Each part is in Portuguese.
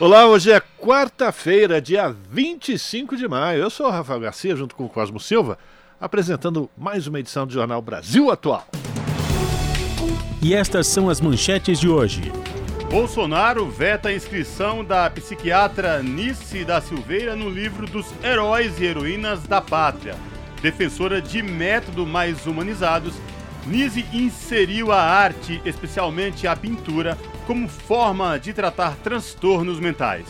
Olá, hoje é quarta-feira, dia 25 de maio. Eu sou o Rafael Garcia, junto com o Cosmo Silva, apresentando mais uma edição do Jornal Brasil Atual. E estas são as manchetes de hoje. Bolsonaro veta a inscrição da psiquiatra Nice da Silveira no livro dos Heróis e Heroínas da Pátria. Defensora de métodos mais humanizados, Nise inseriu a arte, especialmente a pintura, como forma de tratar transtornos mentais.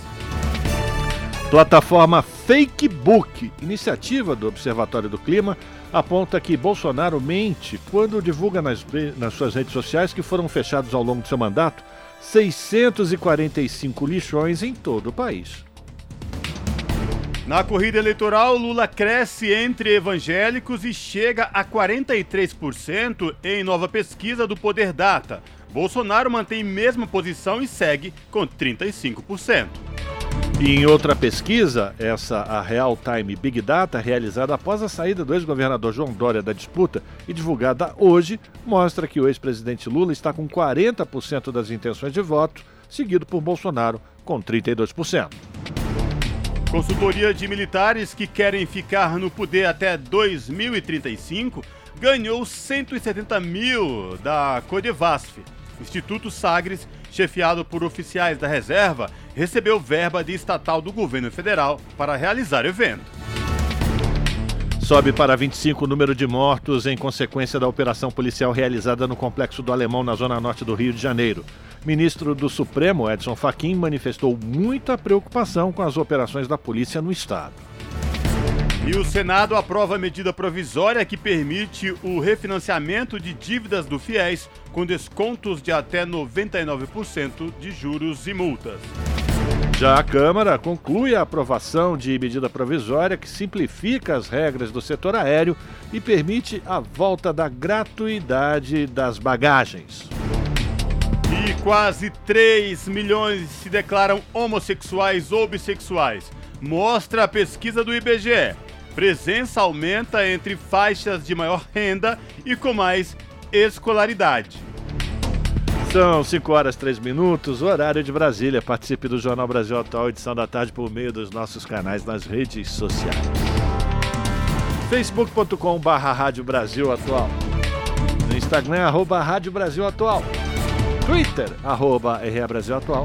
Plataforma Facebook, iniciativa do Observatório do Clima, aponta que Bolsonaro mente quando divulga nas, nas suas redes sociais que foram fechados ao longo do seu mandato 645 lixões em todo o país. Na corrida eleitoral, Lula cresce entre evangélicos e chega a 43% em nova pesquisa do Poder Data. Bolsonaro mantém mesma posição e segue com 35%. E em outra pesquisa, essa a Real Time Big Data, realizada após a saída do ex-governador João Dória da disputa e divulgada hoje, mostra que o ex-presidente Lula está com 40% das intenções de voto, seguido por Bolsonaro com 32%. Consultoria de militares que querem ficar no poder até 2035 ganhou 170 mil da Codevasf. Instituto Sagres, chefiado por oficiais da reserva, recebeu verba de estatal do governo federal para realizar evento. Sobe para 25 o número de mortos em consequência da operação policial realizada no Complexo do Alemão, na zona norte do Rio de Janeiro. Ministro do Supremo, Edson Fachin, manifestou muita preocupação com as operações da polícia no estado. E o Senado aprova a medida provisória que permite o refinanciamento de dívidas do FIES com descontos de até 99% de juros e multas. Já a Câmara conclui a aprovação de medida provisória que simplifica as regras do setor aéreo e permite a volta da gratuidade das bagagens. E quase 3 milhões se declaram homossexuais ou bissexuais. Mostra a pesquisa do IBGE. Presença aumenta entre faixas de maior renda e com mais escolaridade. São 5 horas 3 minutos, horário de Brasília. Participe do Jornal Brasil Atual, edição da tarde, por meio dos nossos canais nas redes sociais. facebook.com.br Rádio Brasil Atual. No Instagram, arroba Rádio Brasil Atual. Twitter, arroba RA Brasil Atual.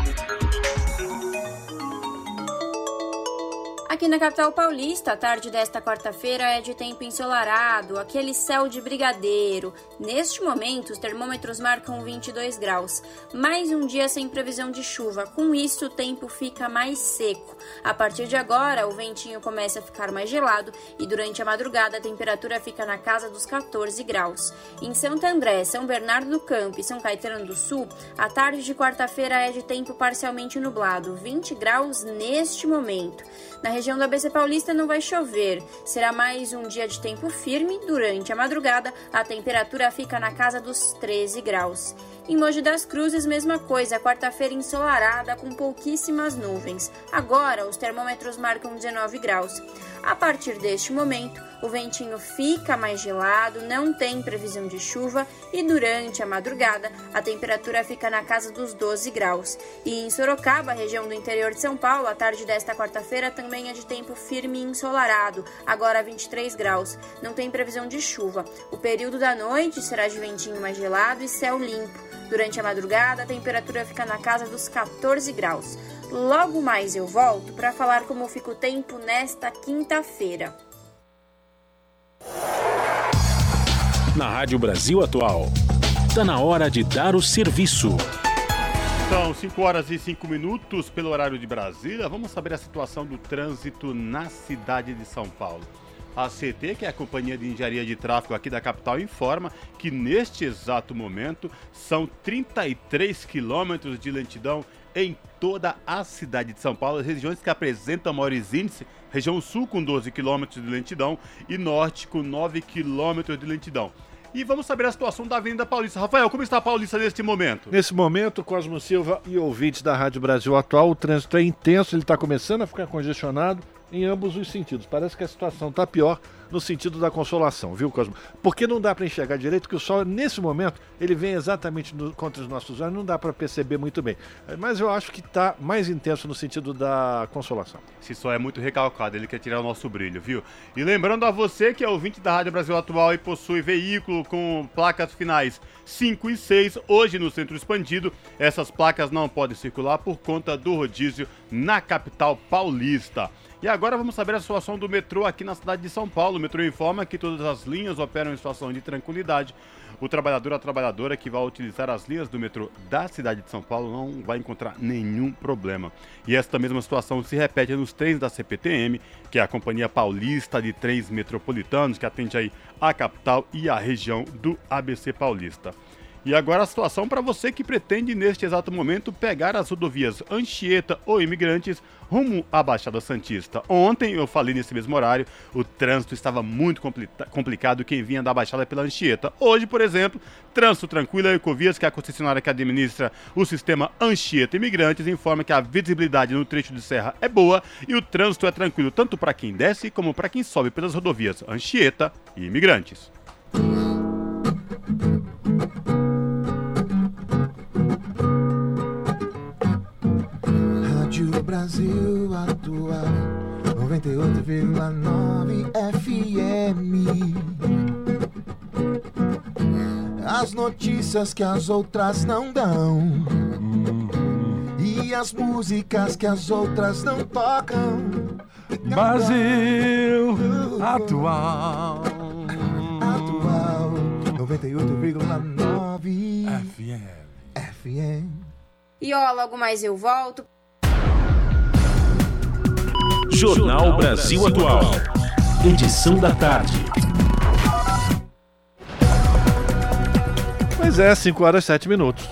Aqui na capital paulista, a tarde desta quarta-feira é de tempo ensolarado, aquele céu de brigadeiro. Neste momento, os termômetros marcam 22 graus. Mais um dia sem previsão de chuva. Com isso, o tempo fica mais seco. A partir de agora, o ventinho começa a ficar mais gelado e durante a madrugada a temperatura fica na casa dos 14 graus. Em Santo André, São Bernardo do Campo e São Caetano do Sul, a tarde de quarta-feira é de tempo parcialmente nublado, 20 graus neste momento. Na região do ABC Paulista não vai chover. Será mais um dia de tempo firme. Durante a madrugada, a temperatura fica na casa dos 13 graus. Em Mogi das Cruzes, mesma coisa, quarta-feira ensolarada com pouquíssimas nuvens. Agora, os termômetros marcam 19 graus. A partir deste momento, o ventinho fica mais gelado, não tem previsão de chuva e durante a madrugada a temperatura fica na casa dos 12 graus. E em Sorocaba, região do interior de São Paulo, a tarde desta quarta-feira também é de tempo firme e ensolarado, agora 23 graus. Não tem previsão de chuva. O período da noite será de ventinho mais gelado e céu limpo. Durante a madrugada, a temperatura fica na casa dos 14 graus. Logo mais eu volto para falar como fica o tempo nesta quinta-feira. Na Rádio Brasil Atual, Está na hora de dar o serviço. São 5 horas e 5 minutos pelo horário de Brasília. Vamos saber a situação do trânsito na cidade de São Paulo. A CT, que é a Companhia de Engenharia de Tráfego aqui da capital, informa que neste exato momento são 33 quilômetros de lentidão em toda a cidade de São Paulo, as regiões que apresentam maiores índices, região sul com 12 quilômetros de lentidão e norte com 9 quilômetros de lentidão. E vamos saber a situação da Avenida Paulista. Rafael, como está a Paulista neste momento? Nesse momento, Cosmo Silva e ouvintes da Rádio Brasil Atual, o trânsito é intenso, ele está começando a ficar congestionado em ambos os sentidos. Parece que a situação está pior no sentido da consolação, viu, Cosmo? Porque não dá para enxergar direito que o sol, nesse momento, ele vem exatamente no, contra os nossos olhos, não dá para perceber muito bem. Mas eu acho que está mais intenso no sentido da consolação. Esse sol é muito recalcado, ele quer tirar o nosso brilho, viu? E lembrando a você que é ouvinte da Rádio Brasil Atual e possui veículo com placas finais 5 e 6, hoje no centro expandido, essas placas não podem circular por conta do rodízio na capital paulista. E agora vamos saber a situação do metrô aqui na cidade de São Paulo. O metrô informa que todas as linhas operam em situação de tranquilidade. O trabalhador ou a trabalhadora que vai utilizar as linhas do metrô da cidade de São Paulo não vai encontrar nenhum problema. E esta mesma situação se repete nos trens da CPTM, que é a Companhia Paulista de Trens Metropolitanos, que atende aí a capital e a região do ABC Paulista. E agora a situação para você que pretende neste exato momento pegar as rodovias Anchieta ou Imigrantes rumo à Baixada Santista. Ontem eu falei nesse mesmo horário, o trânsito estava muito complicado quem vinha da Baixada pela Anchieta. Hoje, por exemplo, trânsito tranquilo, a Ecovias, que é a concessionária que administra o sistema Anchieta Imigrantes, informa que a visibilidade no trecho de serra é boa e o trânsito é tranquilo tanto para quem desce como para quem sobe pelas rodovias Anchieta e Imigrantes. Brasil Atual 98,9 FM. As notícias que as outras não dão. E as músicas que as outras não tocam. Brasil Atual. Atual 98,9 FM. FM. E ó, logo mais eu volto. Jornal Brasil Atual. Edição da tarde. Pois é, 5 horas e 7 minutos.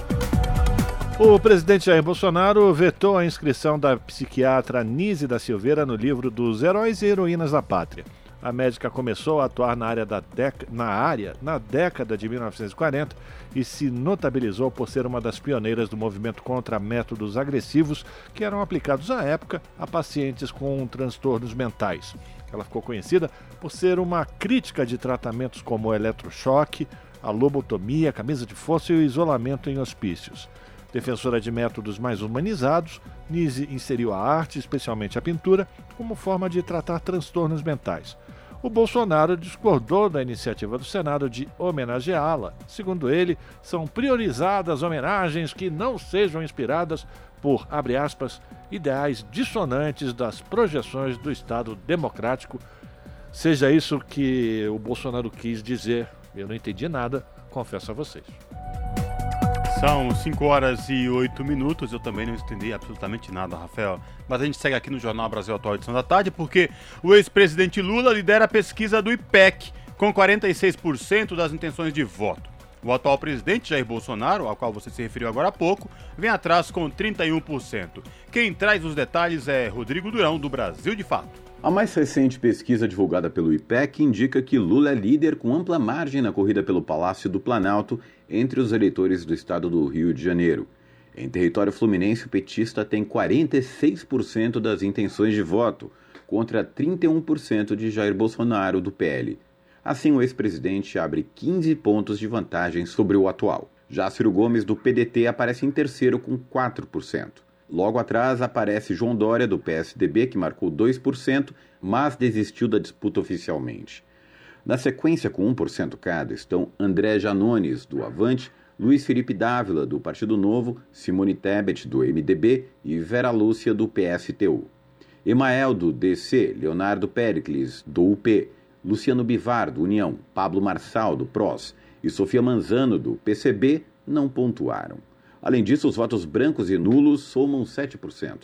O presidente Jair Bolsonaro vetou a inscrição da psiquiatra Nise da Silveira no livro dos Heróis e Heroínas da Pátria. A médica começou a atuar na área, da dec... na, área na década de 1940 e se notabilizou por ser uma das pioneiras do movimento contra métodos agressivos que eram aplicados à época a pacientes com transtornos mentais. Ela ficou conhecida por ser uma crítica de tratamentos como eletrochoque, a lobotomia, camisa de força e o isolamento em hospícios. Defensora de métodos mais humanizados, Nise inseriu a arte, especialmente a pintura, como forma de tratar transtornos mentais o Bolsonaro discordou da iniciativa do Senado de homenageá-la. Segundo ele, são priorizadas homenagens que não sejam inspiradas por, abre aspas, ideais dissonantes das projeções do Estado democrático. Seja isso que o Bolsonaro quis dizer, eu não entendi nada, confesso a vocês. São 5 horas e 8 minutos. Eu também não entendi absolutamente nada, Rafael. Mas a gente segue aqui no Jornal Brasil Atual edição da tarde, porque o ex-presidente Lula lidera a pesquisa do IPEC, com 46% das intenções de voto. O atual presidente Jair Bolsonaro, ao qual você se referiu agora há pouco, vem atrás com 31%. Quem traz os detalhes é Rodrigo Durão, do Brasil de Fato. A mais recente pesquisa divulgada pelo IPEC indica que Lula é líder com ampla margem na corrida pelo Palácio do Planalto entre os eleitores do estado do Rio de Janeiro. Em território fluminense, o petista tem 46% das intenções de voto, contra 31% de Jair Bolsonaro, do PL. Assim, o ex-presidente abre 15 pontos de vantagem sobre o atual. Já Ciro Gomes, do PDT, aparece em terceiro com 4%. Logo atrás aparece João Dória, do PSDB, que marcou 2%, mas desistiu da disputa oficialmente. Na sequência, com 1% cada, estão André Janones, do Avante, Luiz Felipe Dávila, do Partido Novo, Simone Tebet, do MDB e Vera Lúcia, do PSTU. Emael, do DC, Leonardo Pericles, do UP, Luciano Bivar, do União, Pablo Marçal, do PROS, e Sofia Manzano, do PCB, não pontuaram. Além disso, os votos brancos e nulos somam 7%.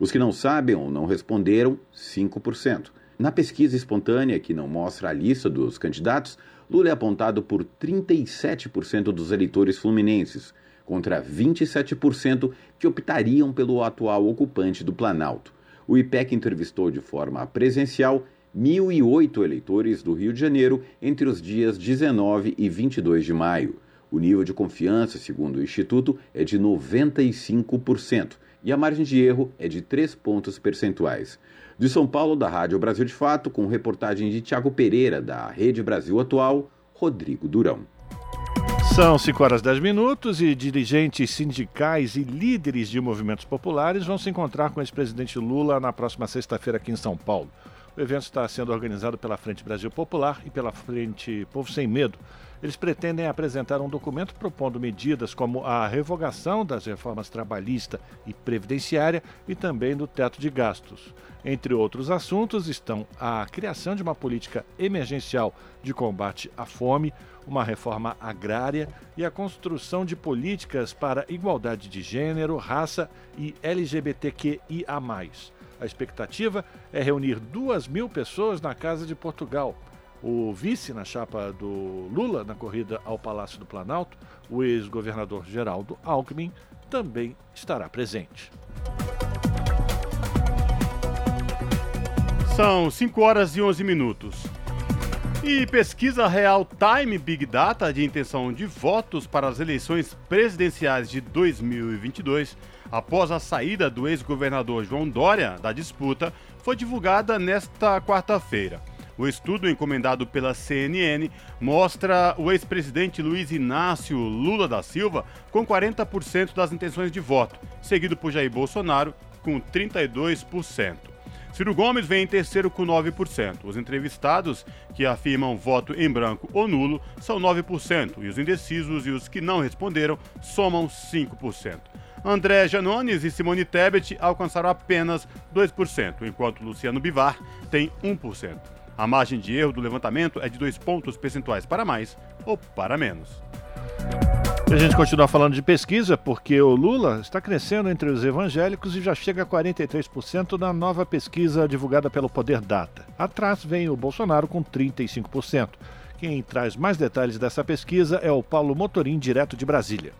Os que não sabem ou não responderam, 5%. Na pesquisa espontânea, que não mostra a lista dos candidatos, Lula é apontado por 37% dos eleitores fluminenses, contra 27% que optariam pelo atual ocupante do Planalto. O IPEC entrevistou de forma presencial 1.008 eleitores do Rio de Janeiro entre os dias 19 e 22 de maio. O nível de confiança, segundo o Instituto, é de 95% e a margem de erro é de 3 pontos percentuais. De São Paulo, da Rádio Brasil de Fato, com reportagem de Tiago Pereira, da Rede Brasil Atual, Rodrigo Durão. São 5 horas 10 minutos e dirigentes sindicais e líderes de movimentos populares vão se encontrar com o ex-presidente Lula na próxima sexta-feira aqui em São Paulo. O evento está sendo organizado pela Frente Brasil Popular e pela Frente Povo Sem Medo. Eles pretendem apresentar um documento propondo medidas como a revogação das reformas trabalhista e previdenciária e também do teto de gastos. Entre outros assuntos estão a criação de uma política emergencial de combate à fome, uma reforma agrária e a construção de políticas para igualdade de gênero, raça e LGBTQIA. A expectativa é reunir duas mil pessoas na Casa de Portugal. O vice na chapa do Lula na corrida ao Palácio do Planalto, o ex-governador Geraldo Alckmin, também estará presente. São 5 horas e 11 minutos. E pesquisa Real Time Big Data de intenção de votos para as eleições presidenciais de 2022 após a saída do ex-governador João Dória da disputa, foi divulgada nesta quarta-feira. O estudo encomendado pela CNN mostra o ex-presidente Luiz Inácio Lula da Silva com 40% das intenções de voto, seguido por Jair Bolsonaro com 32%. Ciro Gomes vem em terceiro com 9%. Os entrevistados que afirmam voto em branco ou nulo são 9%, e os indecisos e os que não responderam somam 5%. André Janones e Simone Tebet alcançaram apenas 2%, enquanto Luciano Bivar tem 1%. A margem de erro do levantamento é de 2 pontos percentuais para mais ou para menos. A gente continua falando de pesquisa porque o Lula está crescendo entre os evangélicos e já chega a 43% na nova pesquisa divulgada pelo Poder Data. Atrás vem o Bolsonaro com 35%. Quem traz mais detalhes dessa pesquisa é o Paulo Motorim, direto de Brasília.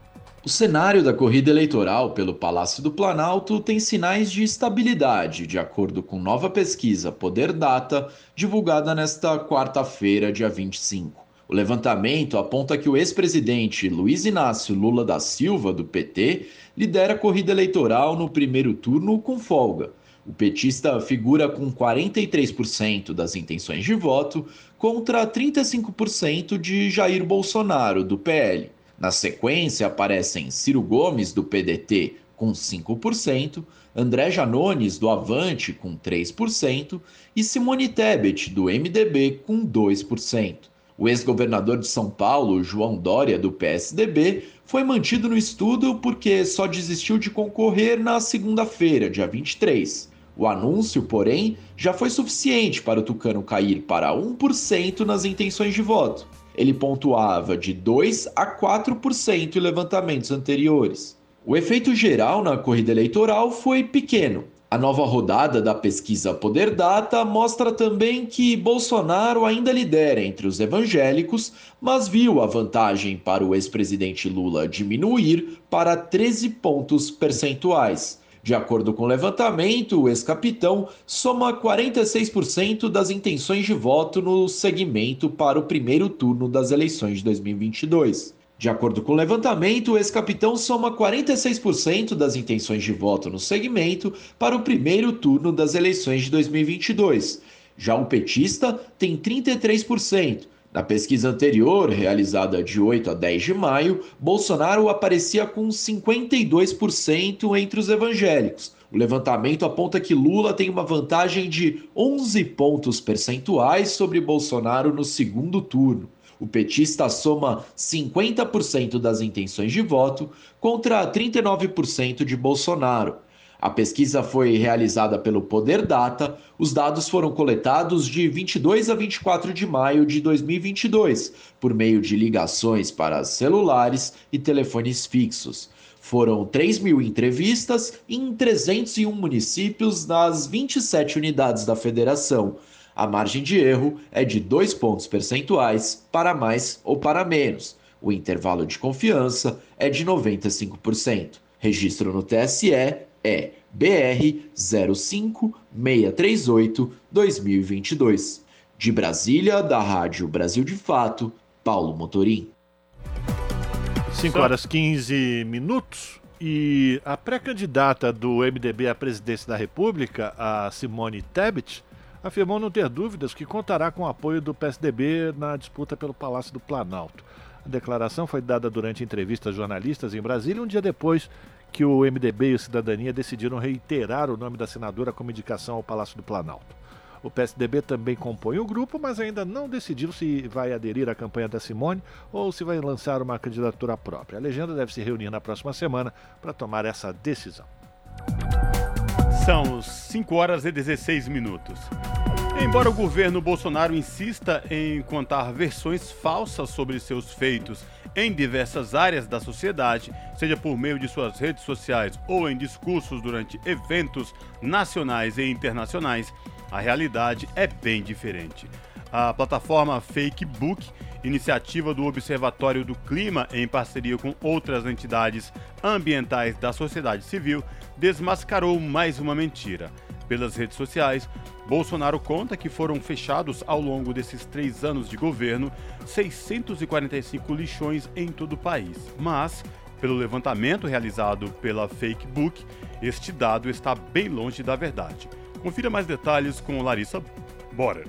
O cenário da corrida eleitoral pelo Palácio do Planalto tem sinais de estabilidade, de acordo com nova pesquisa Poder Data, divulgada nesta quarta-feira, dia 25. O levantamento aponta que o ex-presidente Luiz Inácio Lula da Silva, do PT, lidera a corrida eleitoral no primeiro turno com folga. O petista figura com 43% das intenções de voto contra 35% de Jair Bolsonaro, do PL. Na sequência, aparecem Ciro Gomes, do PDT, com 5%, André Janones, do Avante, com 3%, e Simone Tebet, do MDB, com 2%. O ex-governador de São Paulo, João Dória, do PSDB, foi mantido no estudo porque só desistiu de concorrer na segunda-feira, dia 23. O anúncio, porém, já foi suficiente para o Tucano cair para 1% nas intenções de voto ele pontuava de 2 a 4% em levantamentos anteriores. O efeito geral na corrida eleitoral foi pequeno. A nova rodada da pesquisa Poder Data mostra também que Bolsonaro ainda lidera entre os evangélicos, mas viu a vantagem para o ex-presidente Lula diminuir para 13 pontos percentuais. De acordo com o levantamento, o ex-capitão soma 46% das intenções de voto no segmento para o primeiro turno das eleições de 2022. De acordo com o levantamento, o ex-capitão soma 46% das intenções de voto no segmento para o primeiro turno das eleições de 2022. Já o petista tem 33%. Na pesquisa anterior, realizada de 8 a 10 de maio, Bolsonaro aparecia com 52% entre os evangélicos. O levantamento aponta que Lula tem uma vantagem de 11 pontos percentuais sobre Bolsonaro no segundo turno. O petista soma 50% das intenções de voto contra 39% de Bolsonaro. A pesquisa foi realizada pelo Poder Data. Os dados foram coletados de 22 a 24 de maio de 2022, por meio de ligações para celulares e telefones fixos. Foram 3 mil entrevistas em 301 municípios nas 27 unidades da federação. A margem de erro é de 2 pontos percentuais para mais ou para menos. O intervalo de confiança é de 95%. Registro no TSE é BR 05638 2022. De Brasília, da Rádio Brasil de Fato, Paulo Motorim. 5 horas 15 minutos. E a pré-candidata do MDB à presidência da República, a Simone Tebet, afirmou não ter dúvidas que contará com o apoio do PSDB na disputa pelo Palácio do Planalto. A declaração foi dada durante entrevista a jornalistas em Brasília, um dia depois que o MDB e o Cidadania decidiram reiterar o nome da senadora como indicação ao Palácio do Planalto. O PSDB também compõe o grupo, mas ainda não decidiu se vai aderir à campanha da Simone ou se vai lançar uma candidatura própria. A legenda deve se reunir na próxima semana para tomar essa decisão. São 5 horas e 16 minutos. Embora o governo Bolsonaro insista em contar versões falsas sobre seus feitos em diversas áreas da sociedade, seja por meio de suas redes sociais ou em discursos durante eventos nacionais e internacionais, a realidade é bem diferente. A plataforma Facebook, iniciativa do Observatório do Clima em parceria com outras entidades ambientais da sociedade civil, desmascarou mais uma mentira. Pelas redes sociais, Bolsonaro conta que foram fechados ao longo desses três anos de governo 645 lixões em todo o país. Mas, pelo levantamento realizado pela Fakebook, este dado está bem longe da verdade. Confira mais detalhes com Larissa Bora.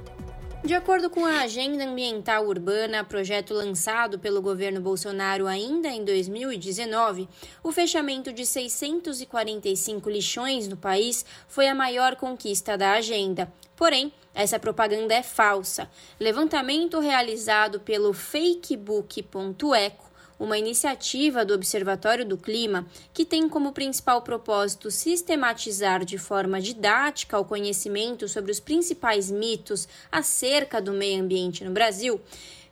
De acordo com a Agenda Ambiental Urbana, projeto lançado pelo governo Bolsonaro ainda em 2019, o fechamento de 645 lixões no país foi a maior conquista da agenda. Porém, essa propaganda é falsa. Levantamento realizado pelo fakebook.eco uma iniciativa do Observatório do Clima que tem como principal propósito sistematizar de forma didática o conhecimento sobre os principais mitos acerca do meio ambiente no Brasil.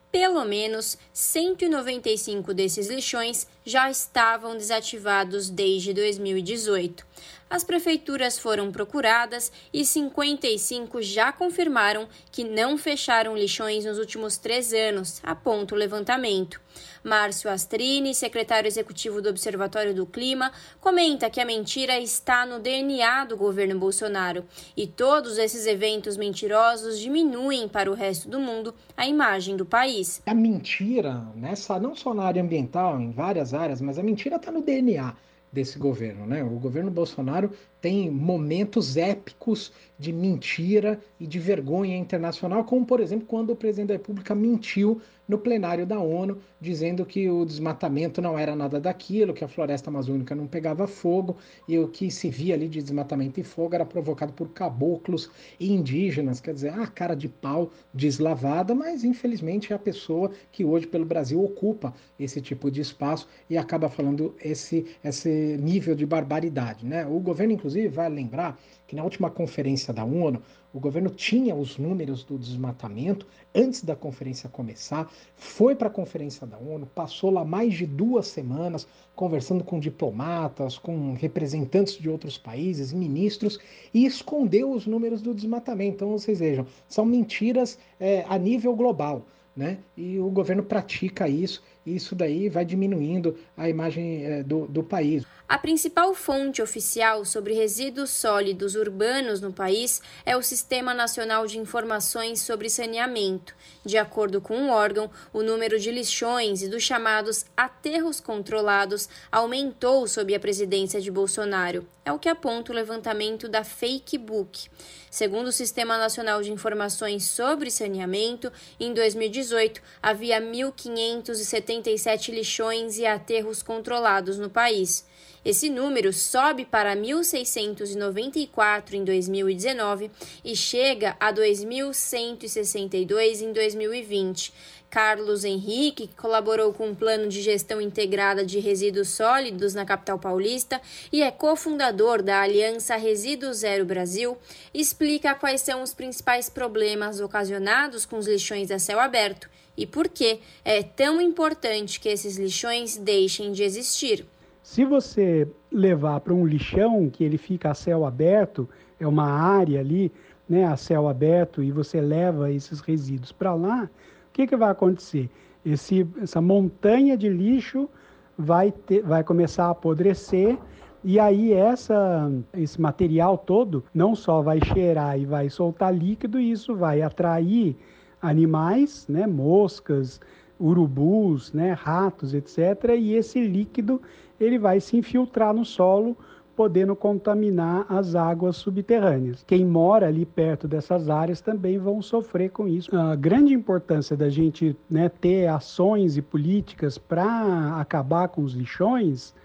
Pelo menos 195 desses lixões já estavam desativados desde 2018. As prefeituras foram procuradas e 55 já confirmaram que não fecharam lixões nos últimos três anos, aponta o levantamento. Márcio Astrini, secretário executivo do Observatório do Clima, comenta que a mentira está no DNA do governo Bolsonaro e todos esses eventos mentirosos diminuem para o resto do mundo a imagem do país. A mentira, nessa não só na área ambiental, em várias áreas, mas a mentira está no DNA desse governo, né? O governo Bolsonaro tem momentos épicos de mentira e de vergonha internacional, como por exemplo quando o presidente da República mentiu no plenário da ONU, dizendo que o desmatamento não era nada daquilo, que a floresta amazônica não pegava fogo e o que se via ali de desmatamento e fogo era provocado por caboclos e indígenas, quer dizer, a cara de pau deslavada, mas infelizmente é a pessoa que hoje pelo Brasil ocupa esse tipo de espaço e acaba falando esse, esse nível de barbaridade, né? O governo inclusive vai lembrar que na última conferência da ONU, o governo tinha os números do desmatamento antes da conferência começar, foi para a conferência da ONU, passou lá mais de duas semanas conversando com diplomatas, com representantes de outros países, ministros, e escondeu os números do desmatamento. Então, vocês vejam, são mentiras é, a nível global. Né? E o governo pratica isso, isso daí vai diminuindo a imagem é, do, do país. A principal fonte oficial sobre resíduos sólidos urbanos no país é o Sistema Nacional de Informações sobre Saneamento. De acordo com o órgão, o número de lixões e dos chamados aterros controlados aumentou sob a presidência de Bolsonaro. É o que aponta o levantamento da Fakebook. Segundo o Sistema Nacional de Informações sobre Saneamento, em 2018 havia 1.577 lixões e aterros controlados no país. Esse número sobe para 1.694 em 2019 e chega a 2.162 em 2020. Carlos Henrique, que colaborou com o um plano de gestão integrada de resíduos sólidos na capital paulista e é cofundador da Aliança Resíduo Zero Brasil, explica quais são os principais problemas ocasionados com os lixões a céu aberto e por que é tão importante que esses lixões deixem de existir. Se você levar para um lixão que ele fica a céu aberto, é uma área ali, né, a céu aberto, e você leva esses resíduos para lá, o que, que vai acontecer? Esse, essa montanha de lixo vai, ter, vai começar a apodrecer e aí essa, esse material todo não só vai cheirar e vai soltar líquido, isso vai atrair animais, né, moscas, urubus, né, ratos, etc. E esse líquido ele vai se infiltrar no solo, podendo contaminar as águas subterrâneas. Quem mora ali perto dessas áreas também vão sofrer com isso. A grande importância da gente né, ter ações e políticas para acabar com os lixões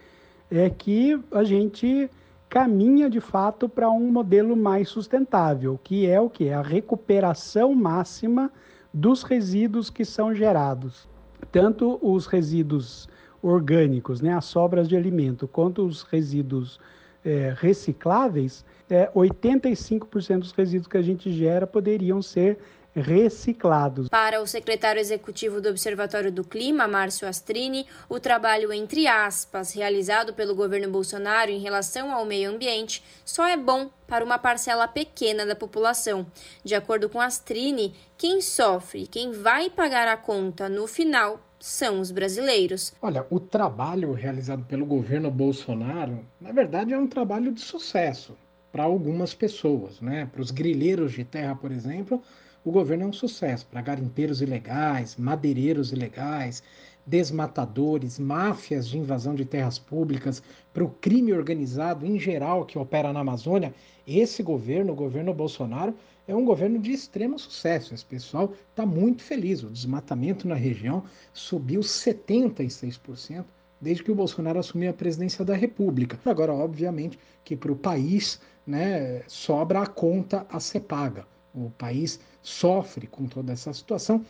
é que a gente caminha de fato para um modelo mais sustentável, que é o que? A recuperação máxima dos resíduos que são gerados. Tanto os resíduos orgânicos, né, as sobras de alimento, quanto os resíduos é, recicláveis, é, 85% dos resíduos que a gente gera poderiam ser reciclados. Para o secretário executivo do Observatório do Clima, Márcio Astrini, o trabalho entre aspas realizado pelo governo Bolsonaro em relação ao meio ambiente só é bom para uma parcela pequena da população. De acordo com Astrini, quem sofre, quem vai pagar a conta no final são os brasileiros. Olha, o trabalho realizado pelo governo Bolsonaro, na verdade, é um trabalho de sucesso para algumas pessoas, né? Para os grileiros de terra, por exemplo, o governo é um sucesso para garimpeiros ilegais, madeireiros ilegais, desmatadores, máfias de invasão de terras públicas, para o crime organizado em geral que opera na Amazônia. Esse governo, o governo Bolsonaro, é um governo de extremo sucesso. Esse pessoal está muito feliz. O desmatamento na região subiu 76% desde que o Bolsonaro assumiu a presidência da República. Agora, obviamente, que para o país né, sobra a conta a ser paga. O país sofre com toda essa situação,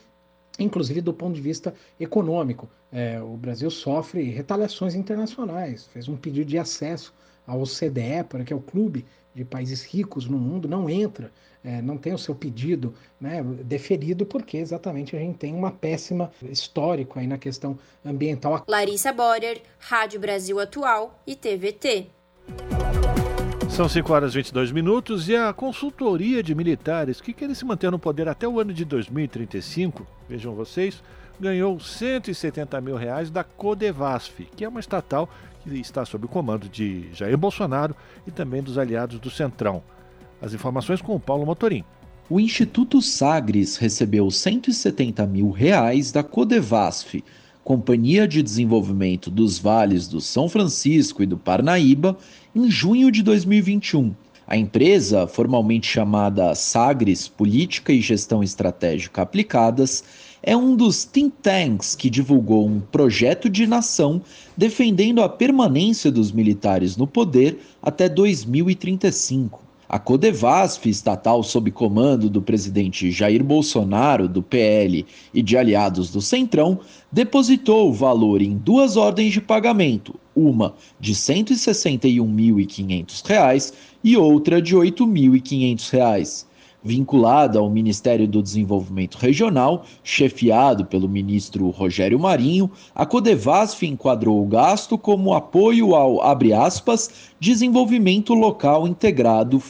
inclusive do ponto de vista econômico. É, o Brasil sofre retaliações internacionais, fez um pedido de acesso ao OCDE, porque é o clube de países ricos no mundo, não entra, é, não tem o seu pedido né, deferido, porque exatamente a gente tem uma péssima histórico aí na questão ambiental. Larissa Borer, Rádio Brasil Atual e TVT. São 5 horas e 22 minutos e a consultoria de militares que querem se manter no poder até o ano de 2035, vejam vocês, ganhou 170 mil reais da Codevasf, que é uma estatal que está sob o comando de Jair Bolsonaro e também dos aliados do Centrão. As informações com o Paulo Motorim. O Instituto Sagres recebeu 170 mil reais da Codevasf, Companhia de Desenvolvimento dos Vales do São Francisco e do Parnaíba, em junho de 2021. A empresa, formalmente chamada Sagres Política e Gestão Estratégica Aplicadas, é um dos think tanks que divulgou um projeto de nação defendendo a permanência dos militares no poder até 2035. A Codevasf, estatal sob comando do presidente Jair Bolsonaro, do PL e de aliados do Centrão, depositou o valor em duas ordens de pagamento, uma de R$ 161.500 e outra de R$ 8.500 vinculada ao Ministério do Desenvolvimento Regional, chefiado pelo ministro Rogério Marinho, a Codevasf enquadrou o gasto como apoio ao, aspas, desenvolvimento local integrado.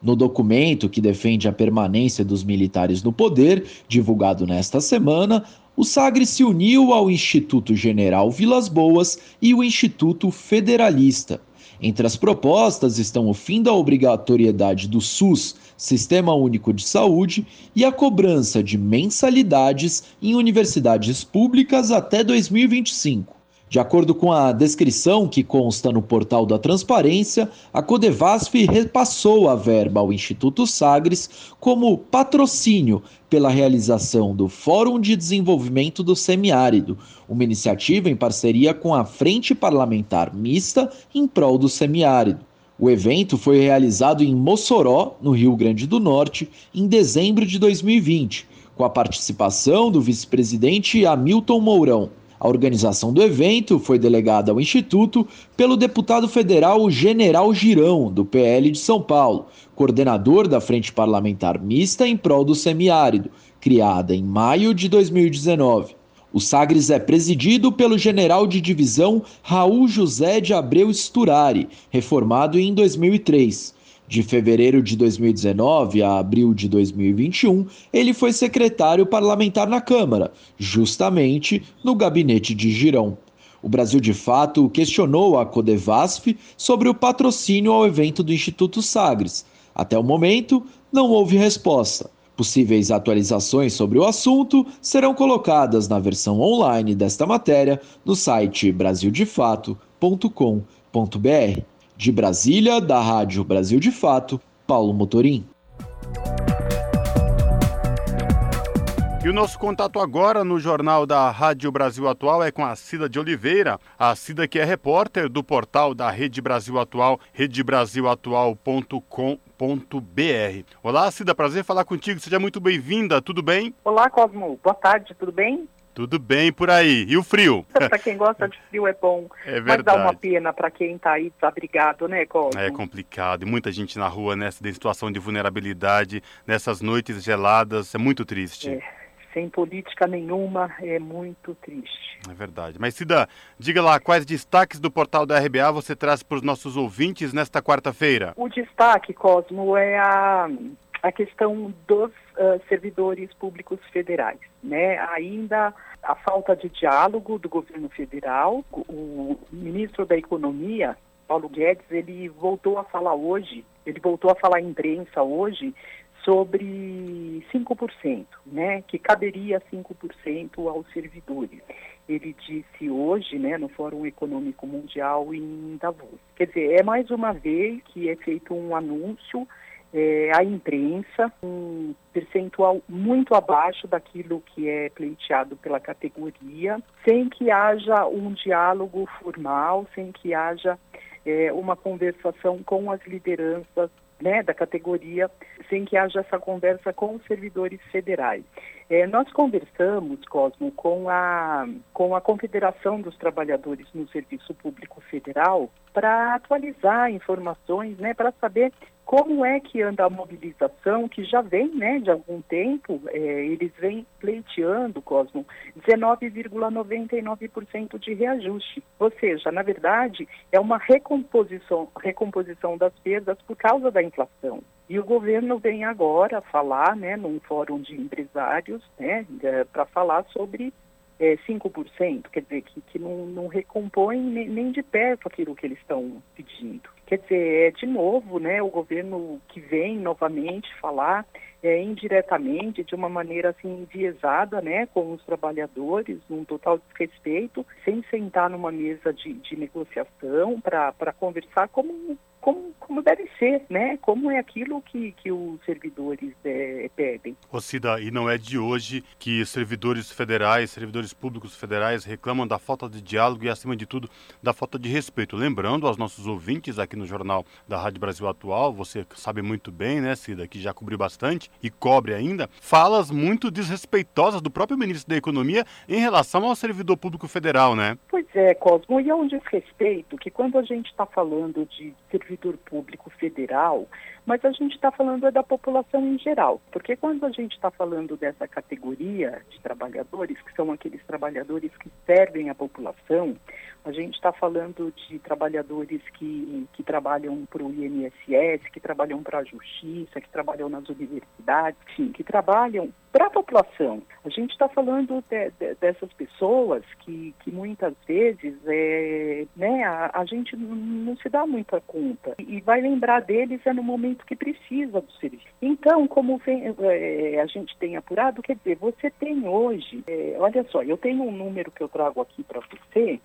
No documento que defende a permanência dos militares no poder, divulgado nesta semana, o Sagre se uniu ao Instituto General Vilas Boas e o Instituto Federalista. Entre as propostas estão o fim da obrigatoriedade do SUS Sistema Único de Saúde e a cobrança de mensalidades em universidades públicas até 2025. De acordo com a descrição que consta no portal da Transparência, a Codevasf repassou a verba ao Instituto Sagres como patrocínio pela realização do Fórum de Desenvolvimento do Semiárido, uma iniciativa em parceria com a Frente Parlamentar Mista em prol do semiárido. O evento foi realizado em Mossoró, no Rio Grande do Norte, em dezembro de 2020, com a participação do vice-presidente Hamilton Mourão. A organização do evento foi delegada ao Instituto pelo deputado federal General Girão, do PL de São Paulo, coordenador da Frente Parlamentar Mista em prol do semiárido, criada em maio de 2019. O Sagres é presidido pelo general de divisão Raul José de Abreu Sturari, reformado em 2003. De fevereiro de 2019 a abril de 2021, ele foi secretário parlamentar na Câmara, justamente no gabinete de Girão. O Brasil de Fato questionou a Codevasf sobre o patrocínio ao evento do Instituto Sagres. Até o momento, não houve resposta. Possíveis atualizações sobre o assunto serão colocadas na versão online desta matéria no site brasildefato.com.br. De Brasília, da Rádio Brasil de Fato, Paulo Motorim. E o nosso contato agora no Jornal da Rádio Brasil Atual é com a Cida de Oliveira, a Cida que é repórter do portal da Rede Brasil Atual, redebrasilatual.com.br. Olá, Cida, prazer falar contigo, seja muito bem-vinda, tudo bem? Olá, Cosmo, boa tarde, tudo bem? Tudo bem por aí. E o frio? para quem gosta de frio é bom. É verdade. Mas dá uma pena para quem está aí desabrigado, né, Cosmo? É complicado. E muita gente na rua nessa situação de vulnerabilidade, nessas noites geladas. É muito triste. É. Sem política nenhuma, é muito triste. É verdade. Mas, Cida, diga lá, quais destaques do portal da RBA você traz para os nossos ouvintes nesta quarta-feira? O destaque, Cosmo, é a, a questão dos uh, servidores públicos federais. Né? Ainda a falta de diálogo do governo federal. O ministro da Economia, Paulo Guedes, ele voltou a falar hoje, ele voltou a falar em imprensa hoje sobre 5%, né, que caberia 5% aos servidores. Ele disse hoje, né, no Fórum Econômico Mundial em Davos. Quer dizer, é mais uma vez que é feito um anúncio é, à imprensa, um percentual muito abaixo daquilo que é pleiteado pela categoria, sem que haja um diálogo formal, sem que haja é, uma conversação com as lideranças né, da categoria, sem que haja essa conversa com os servidores federais. É, nós conversamos, Cosmo, com a, com a Confederação dos Trabalhadores no Serviço Público Federal para atualizar informações, né, para saber como é que anda a mobilização, que já vem né, de algum tempo, é, eles vêm pleiteando, Cosmo, 19,99% de reajuste. Ou seja, na verdade, é uma recomposição, recomposição das perdas por causa da inflação. E o governo vem agora falar, né, num fórum de empresários, né, é, para falar sobre é, 5%, quer dizer, que, que não, não recompõe nem, de perto aquilo que eles estão pedindo. Quer dizer, é de novo, né, o governo que vem novamente falar é, indiretamente, de uma maneira assim enviesada, né, com os trabalhadores, num total desrespeito, sem sentar numa mesa de, de negociação para conversar como como, como deve ser, né? Como é aquilo que, que os servidores é, pedem. Rocida, e não é de hoje que servidores federais, servidores públicos federais reclamam da falta de diálogo e, acima de tudo, da falta de respeito. Lembrando aos nossos ouvintes aqui no Jornal da Rádio Brasil Atual, você sabe muito bem, né, Cida, que já cobriu bastante e cobre ainda, falas muito desrespeitosas do próprio ministro da Economia em relação ao servidor público federal, né? Pois é, Cosmo, e é um desrespeito que quando a gente está falando de servidor servidor público federal, mas a gente está falando é da população em geral, porque quando a gente está falando dessa categoria de trabalhadores, que são aqueles trabalhadores que servem a população, a gente está falando de trabalhadores que, que trabalham para o INSS, que trabalham para a Justiça, que trabalham nas universidades, enfim, que trabalham para a população. A gente está falando de, de, dessas pessoas que, que muitas vezes é, né, a, a gente não se dá muita conta e vai lembrar deles é no momento que precisa do serviço. Então, como vem, é, a gente tem apurado, quer dizer, você tem hoje, é, olha só, eu tenho um número que eu trago aqui para você,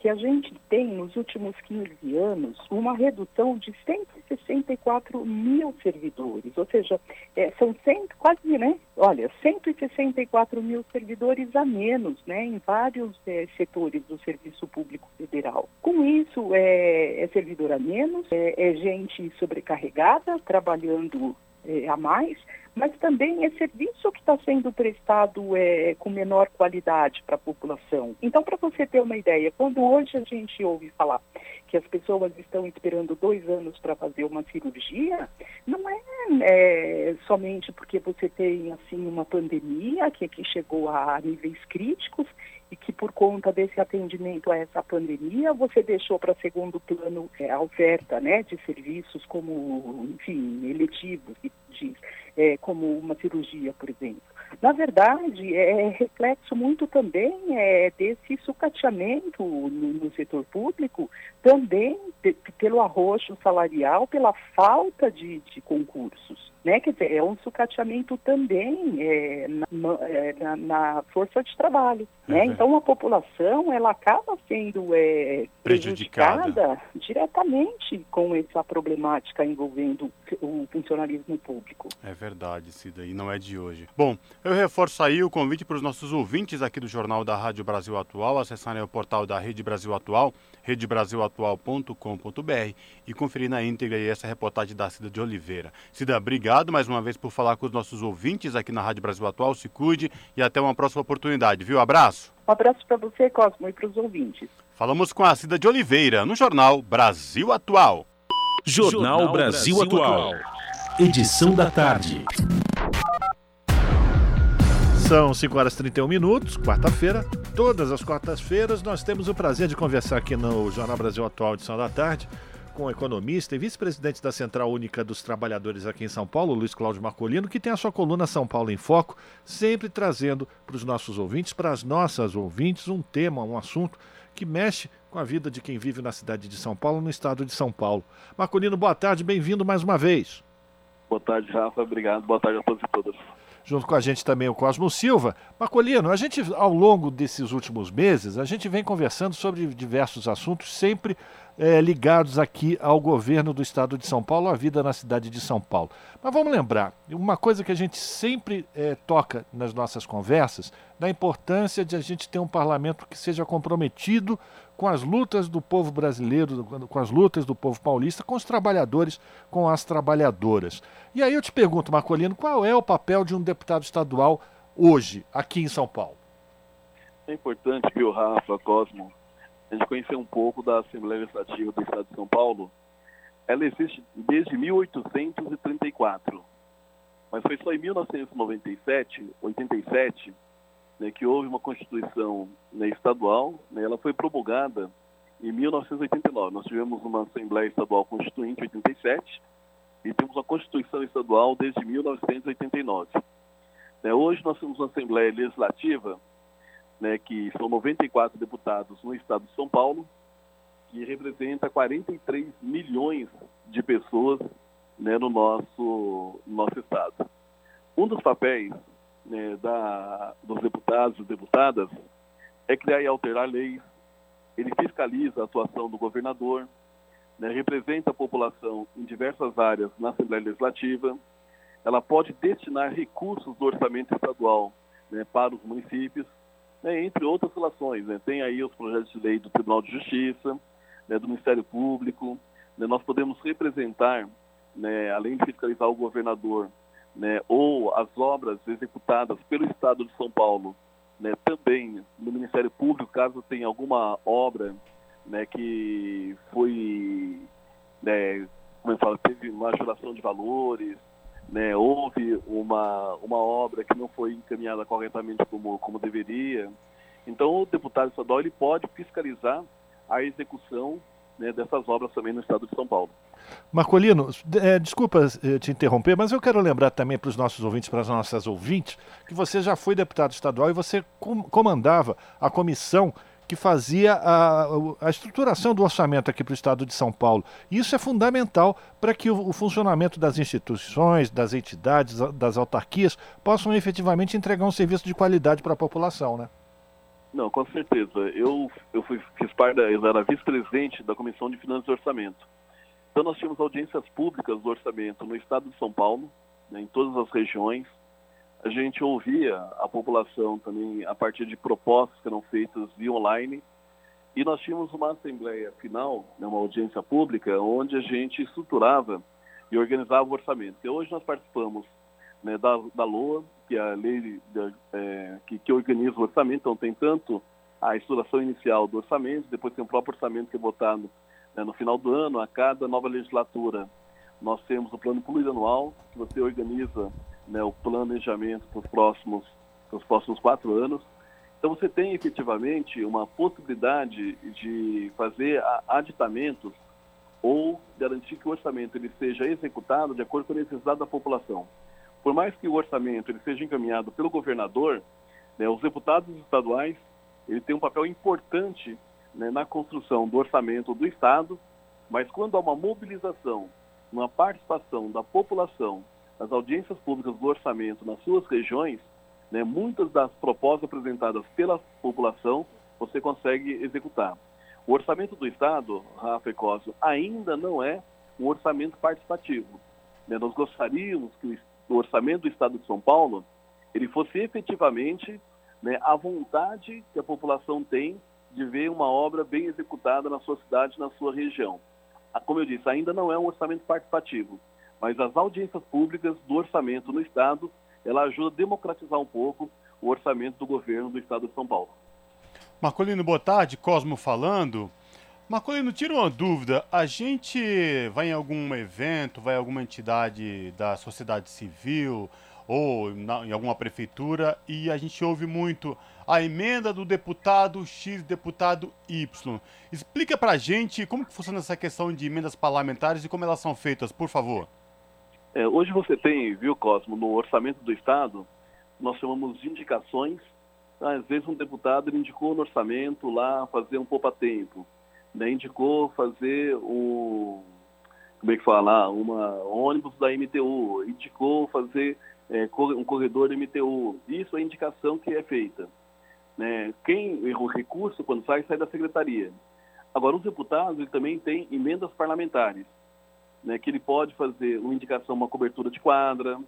que a gente tem nos últimos 15 anos uma redução de 164 mil servidores, ou seja, é, são 100, quase, né? Olha, 164 mil servidores a menos, né? Em vários é, setores do Serviço Público Federal. Com isso, é, é servidor a menos, é, é gente sobrecarregada, trabalhando é, a mais, mas também é serviço que está sendo prestado é, com menor qualidade para a população. Então, para você ter uma ideia, quando hoje a gente ouve falar que as pessoas estão esperando dois anos para fazer uma cirurgia, não é, é, somente porque você tem assim uma pandemia que aqui chegou a níveis críticos e que por conta desse atendimento a essa pandemia você deixou para segundo plano é, a oferta né, de serviços como, enfim, eletivos, diz, é, como uma cirurgia, por exemplo. Na verdade, é reflexo muito também é, desse sucateamento no, no setor público, também de, pelo arroxo salarial, pela falta de, de concursos. Né? Quer dizer, é um sucateamento também é, na, é, na, na, força de trabalho. Né? Uhum. Então, a população ela acaba sendo é, prejudicada. prejudicada diretamente com essa problemática envolvendo o funcionalismo público. É verdade, Cida, e não é de hoje. Bom, eu reforço aí o convite para os nossos ouvintes aqui do Jornal da Rádio Brasil Atual, acessarem o portal da Rede Brasil Atual, redebrasilatual.com.br e conferir na íntegra essa reportagem da Cida de Oliveira. Cida, obrigado mais uma vez por falar com os nossos ouvintes aqui na Rádio Brasil Atual. Se cuide e até uma próxima oportunidade, viu? Abraço. Um abraço para você, Cosmo, e para os ouvintes. Falamos com a Cida de Oliveira no Jornal Brasil Atual. Jornal, Jornal Brasil, Brasil Atual. Edição da tarde. São 5 horas e 31 minutos, quarta-feira. Todas as quartas-feiras nós temos o prazer de conversar aqui no Jornal Brasil Atual, edição da tarde, com o economista e vice-presidente da Central Única dos Trabalhadores aqui em São Paulo, Luiz Cláudio Marcolino, que tem a sua coluna São Paulo em Foco, sempre trazendo para os nossos ouvintes, para as nossas ouvintes, um tema, um assunto que mexe com a vida de quem vive na cidade de São Paulo, no estado de São Paulo. Marcolino, boa tarde, bem-vindo mais uma vez. Boa tarde, Rafa. Obrigado. Boa tarde a todos e todas junto com a gente também o Cosmo Silva. Marcolino, a gente, ao longo desses últimos meses, a gente vem conversando sobre diversos assuntos, sempre é, ligados aqui ao governo do estado de São Paulo, à vida na cidade de São Paulo. Mas vamos lembrar, uma coisa que a gente sempre é, toca nas nossas conversas, da importância de a gente ter um parlamento que seja comprometido com as lutas do povo brasileiro, com as lutas do povo paulista, com os trabalhadores, com as trabalhadoras. E aí eu te pergunto, Marcolino, qual é o papel de um deputado estadual hoje, aqui em São Paulo? É importante, viu, Rafa, Cosmo, a gente conhecer um pouco da Assembleia Legislativa do Estado de São Paulo. Ela existe desde 1834, mas foi só em 1997, 87, né, que houve uma Constituição né, estadual, né, ela foi promulgada em 1989. Nós tivemos uma Assembleia Estadual Constituinte em 87 e temos uma Constituição Estadual desde 1989. Né, hoje nós temos uma Assembleia Legislativa, né, que são 94 deputados no estado de São Paulo, que representa 43 milhões de pessoas né, no, nosso, no nosso estado. Um dos papéis né, da, dos deputados e deputadas é criar e alterar leis, ele fiscaliza a atuação do governador, né, representa a população em diversas áreas na Assembleia Legislativa, ela pode destinar recursos do orçamento estadual né, para os municípios, né, entre outras relações. Né, tem aí os projetos de lei do Tribunal de Justiça, né, do Ministério Público, né, nós podemos representar, né, além de fiscalizar o governador, né, ou as obras executadas pelo Estado de São Paulo, também no Ministério Público, caso tenha alguma obra que foi, como eu falo, teve uma geração de valores, né, houve uma, uma obra que não foi encaminhada corretamente como, como deveria. Então, o deputado estadual ele pode fiscalizar a execução né, dessas obras também no estado de São Paulo. Marcolino, é, desculpa eh, te interromper, mas eu quero lembrar também para os nossos ouvintes, para as nossas ouvintes, que você já foi deputado estadual e você com, comandava a comissão que fazia a, a, estruturação do orçamento aqui para o estado de São Paulo. Isso é fundamental para que o, o, funcionamento das instituições, das entidades, das autarquias possam efetivamente entregar um serviço de qualidade para a população, né? Não, com certeza. Eu, eu fui, fiz parte, eu era vice-presidente da Comissão de Finanças e Orçamento. Então nós tínhamos audiências públicas do orçamento no estado de São Paulo, né, em todas as regiões. A gente ouvia a população também a partir de propostas que eram feitas via online. E nós tínhamos uma assembleia final, né, uma audiência pública, onde a gente estruturava e organizava o orçamento. E hoje nós participamos né, da, da LOA, que é a lei é, que, que organiza o orçamento, então tem tanto a estruturação inicial do orçamento, depois tem o próprio orçamento que é votado né, no final do ano, a cada nova legislatura. Nós temos o plano plurianual, que você organiza né, o planejamento para os próximos, próximos quatro anos. Então você tem efetivamente uma possibilidade de fazer aditamentos ou garantir que o orçamento ele seja executado de acordo com a necessidade da população. Por mais que o orçamento ele seja encaminhado pelo governador, né, os deputados estaduais ele tem um papel importante né, na construção do orçamento do Estado, mas quando há uma mobilização, uma participação da população nas audiências públicas do orçamento nas suas regiões, né, muitas das propostas apresentadas pela população você consegue executar. O orçamento do Estado, Rafa e Cosmo, ainda não é um orçamento participativo. Né? Nós gostaríamos que o orçamento do Estado de São Paulo ele fosse efetivamente né, a vontade que a população tem de ver uma obra bem executada na sua cidade, na sua região. Ah, como eu disse, ainda não é um orçamento participativo, mas as audiências públicas do orçamento no Estado, ela ajuda a democratizar um pouco o orçamento do governo do Estado de São Paulo. Marcolino, boa tarde, Cosmo falando. Marcolino, tira uma dúvida, a gente vai em algum evento, vai em alguma entidade da sociedade civil, ou na, em alguma prefeitura e a gente ouve muito a emenda do deputado X, deputado Y. Explica pra gente como que funciona essa questão de emendas parlamentares e como elas são feitas, por favor. É, hoje você tem, viu, Cosmo, no orçamento do Estado, nós chamamos de indicações. Às vezes um deputado indicou no orçamento lá fazer um poupa-tempo, né? indicou fazer o como é que fala, uma ônibus da MTU, indicou fazer é, um corredor MTU. Isso é indicação que é feita. Né? Quem o recurso, quando sai, sai da secretaria. Agora, os deputados ele também têm emendas parlamentares, né? que ele pode fazer uma indicação, uma cobertura de quadra,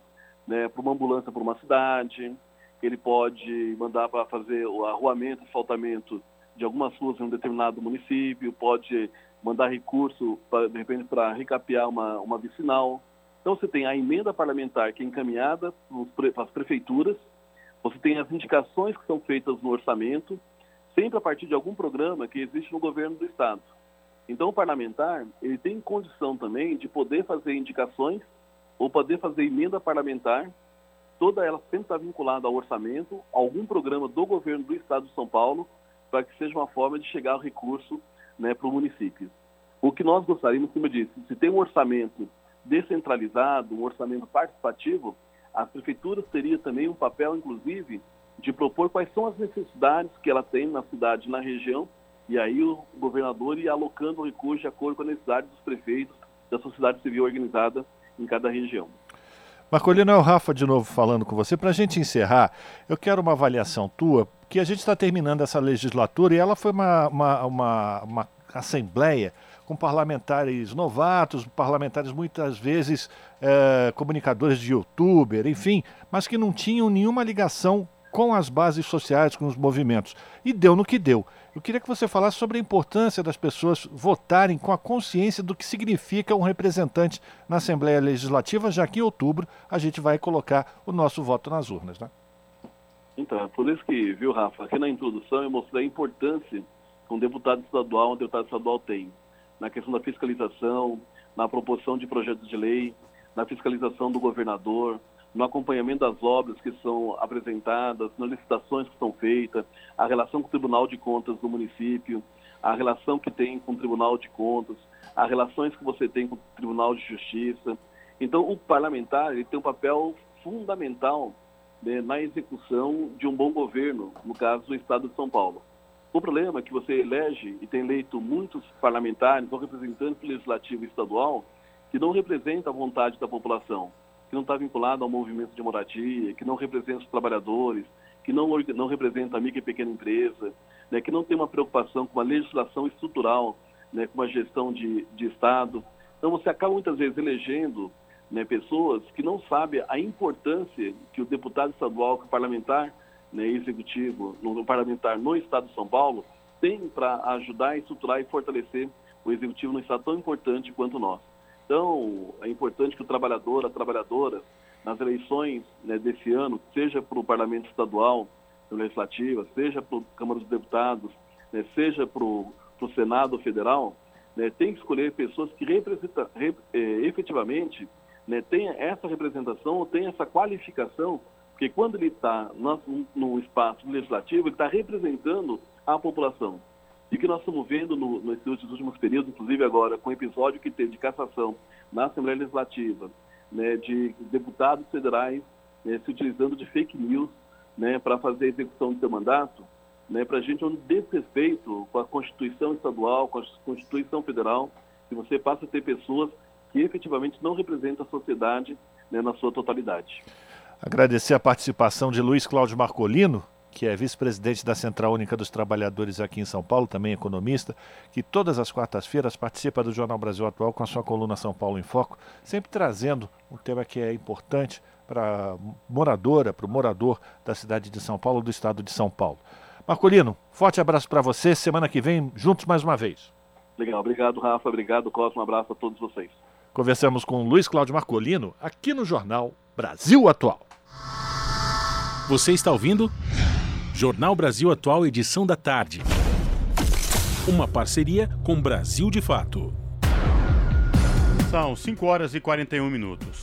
né? para uma ambulância para uma cidade, ele pode mandar para fazer o arruamento, asfaltamento de algumas ruas em um determinado município, pode mandar recurso, pra, de repente, para recapear uma, uma vicinal. Então, você tem a emenda parlamentar que é encaminhada para as prefeituras, você tem as indicações que são feitas no orçamento, sempre a partir de algum programa que existe no governo do Estado. Então, o parlamentar, ele tem condição também de poder fazer indicações ou poder fazer emenda parlamentar, toda ela sempre está vinculada ao orçamento, a algum programa do governo do Estado de São Paulo, para que seja uma forma de chegar o recurso né, para o município. O que nós gostaríamos, como eu disse, se tem um orçamento descentralizado, um orçamento participativo, as prefeituras teriam também um papel, inclusive, de propor quais são as necessidades que ela tem na cidade, na região, e aí o governador ia alocando o recurso de acordo com a necessidade dos prefeitos, da sociedade civil organizada em cada região. Marcolino, é o Rafa de novo falando com você. Para a gente encerrar, eu quero uma avaliação tua, que a gente está terminando essa legislatura e ela foi uma, uma, uma, uma assembleia com parlamentares novatos, parlamentares muitas vezes é, comunicadores de youtuber, enfim, mas que não tinham nenhuma ligação com as bases sociais, com os movimentos. E deu no que deu. Eu queria que você falasse sobre a importância das pessoas votarem com a consciência do que significa um representante na Assembleia Legislativa, já que em outubro a gente vai colocar o nosso voto nas urnas. Né? Então, é por isso que, viu, Rafa, aqui na introdução eu mostrei a importância que um deputado estadual, um deputado estadual tem na questão da fiscalização, na proposição de projetos de lei, na fiscalização do governador, no acompanhamento das obras que são apresentadas, nas licitações que são feitas, a relação com o Tribunal de Contas do município, a relação que tem com o Tribunal de Contas, as relações que você tem com o Tribunal de Justiça. Então, o parlamentar ele tem um papel fundamental né, na execução de um bom governo, no caso do Estado de São Paulo. O problema é que você elege e tem eleito muitos parlamentares ou representantes legislativo estadual que não representam a vontade da população, que não está vinculado ao movimento de moradia, que não representa os trabalhadores, que não, não representa a micro e pequena empresa, né, que não tem uma preocupação com uma legislação estrutural, né, com uma gestão de, de Estado. Então você acaba muitas vezes elegendo né, pessoas que não sabem a importância que o deputado estadual, que o parlamentar, né, executivo, no parlamentar no Estado de São Paulo, tem para ajudar, estruturar e fortalecer o executivo no Estado tão importante quanto nós. Então, é importante que o trabalhador, a trabalhadora, nas eleições né, desse ano, seja para o Parlamento Estadual, Legislativa, seja para a Câmara dos Deputados, né, seja para o Senado Federal, né, tem que escolher pessoas que re, eh, efetivamente né, tenha essa representação ou tenha essa qualificação, porque quando ele está no, no, espaço legislativo, ele está representando a população. E que nós estamos vendo no, nesses últimos períodos, inclusive agora, com o episódio que teve de cassação na Assembleia Legislativa, né, de deputados federais né, se utilizando de fake news né, para fazer a execução do seu mandato, né, para a gente é um desrespeito com a Constituição Estadual, com a Constituição Federal, se você passa a ter pessoas que efetivamente não representam a sociedade né, na sua totalidade. Agradecer a participação de Luiz Cláudio Marcolino, que é vice-presidente da Central Única dos Trabalhadores aqui em São Paulo, também economista, que todas as quartas-feiras participa do Jornal Brasil Atual com a sua coluna São Paulo em Foco, sempre trazendo um tema que é importante para a moradora, para o morador da cidade de São Paulo, do estado de São Paulo. Marcolino, forte abraço para você. Semana que vem, juntos mais uma vez. Legal, obrigado, Rafa. Obrigado, Cosmo. Um abraço a todos vocês. Conversamos com Luiz Cláudio Marcolino aqui no Jornal Brasil Atual. Você está ouvindo? Jornal Brasil Atual, edição da tarde. Uma parceria com Brasil de Fato. São 5 horas e 41 minutos.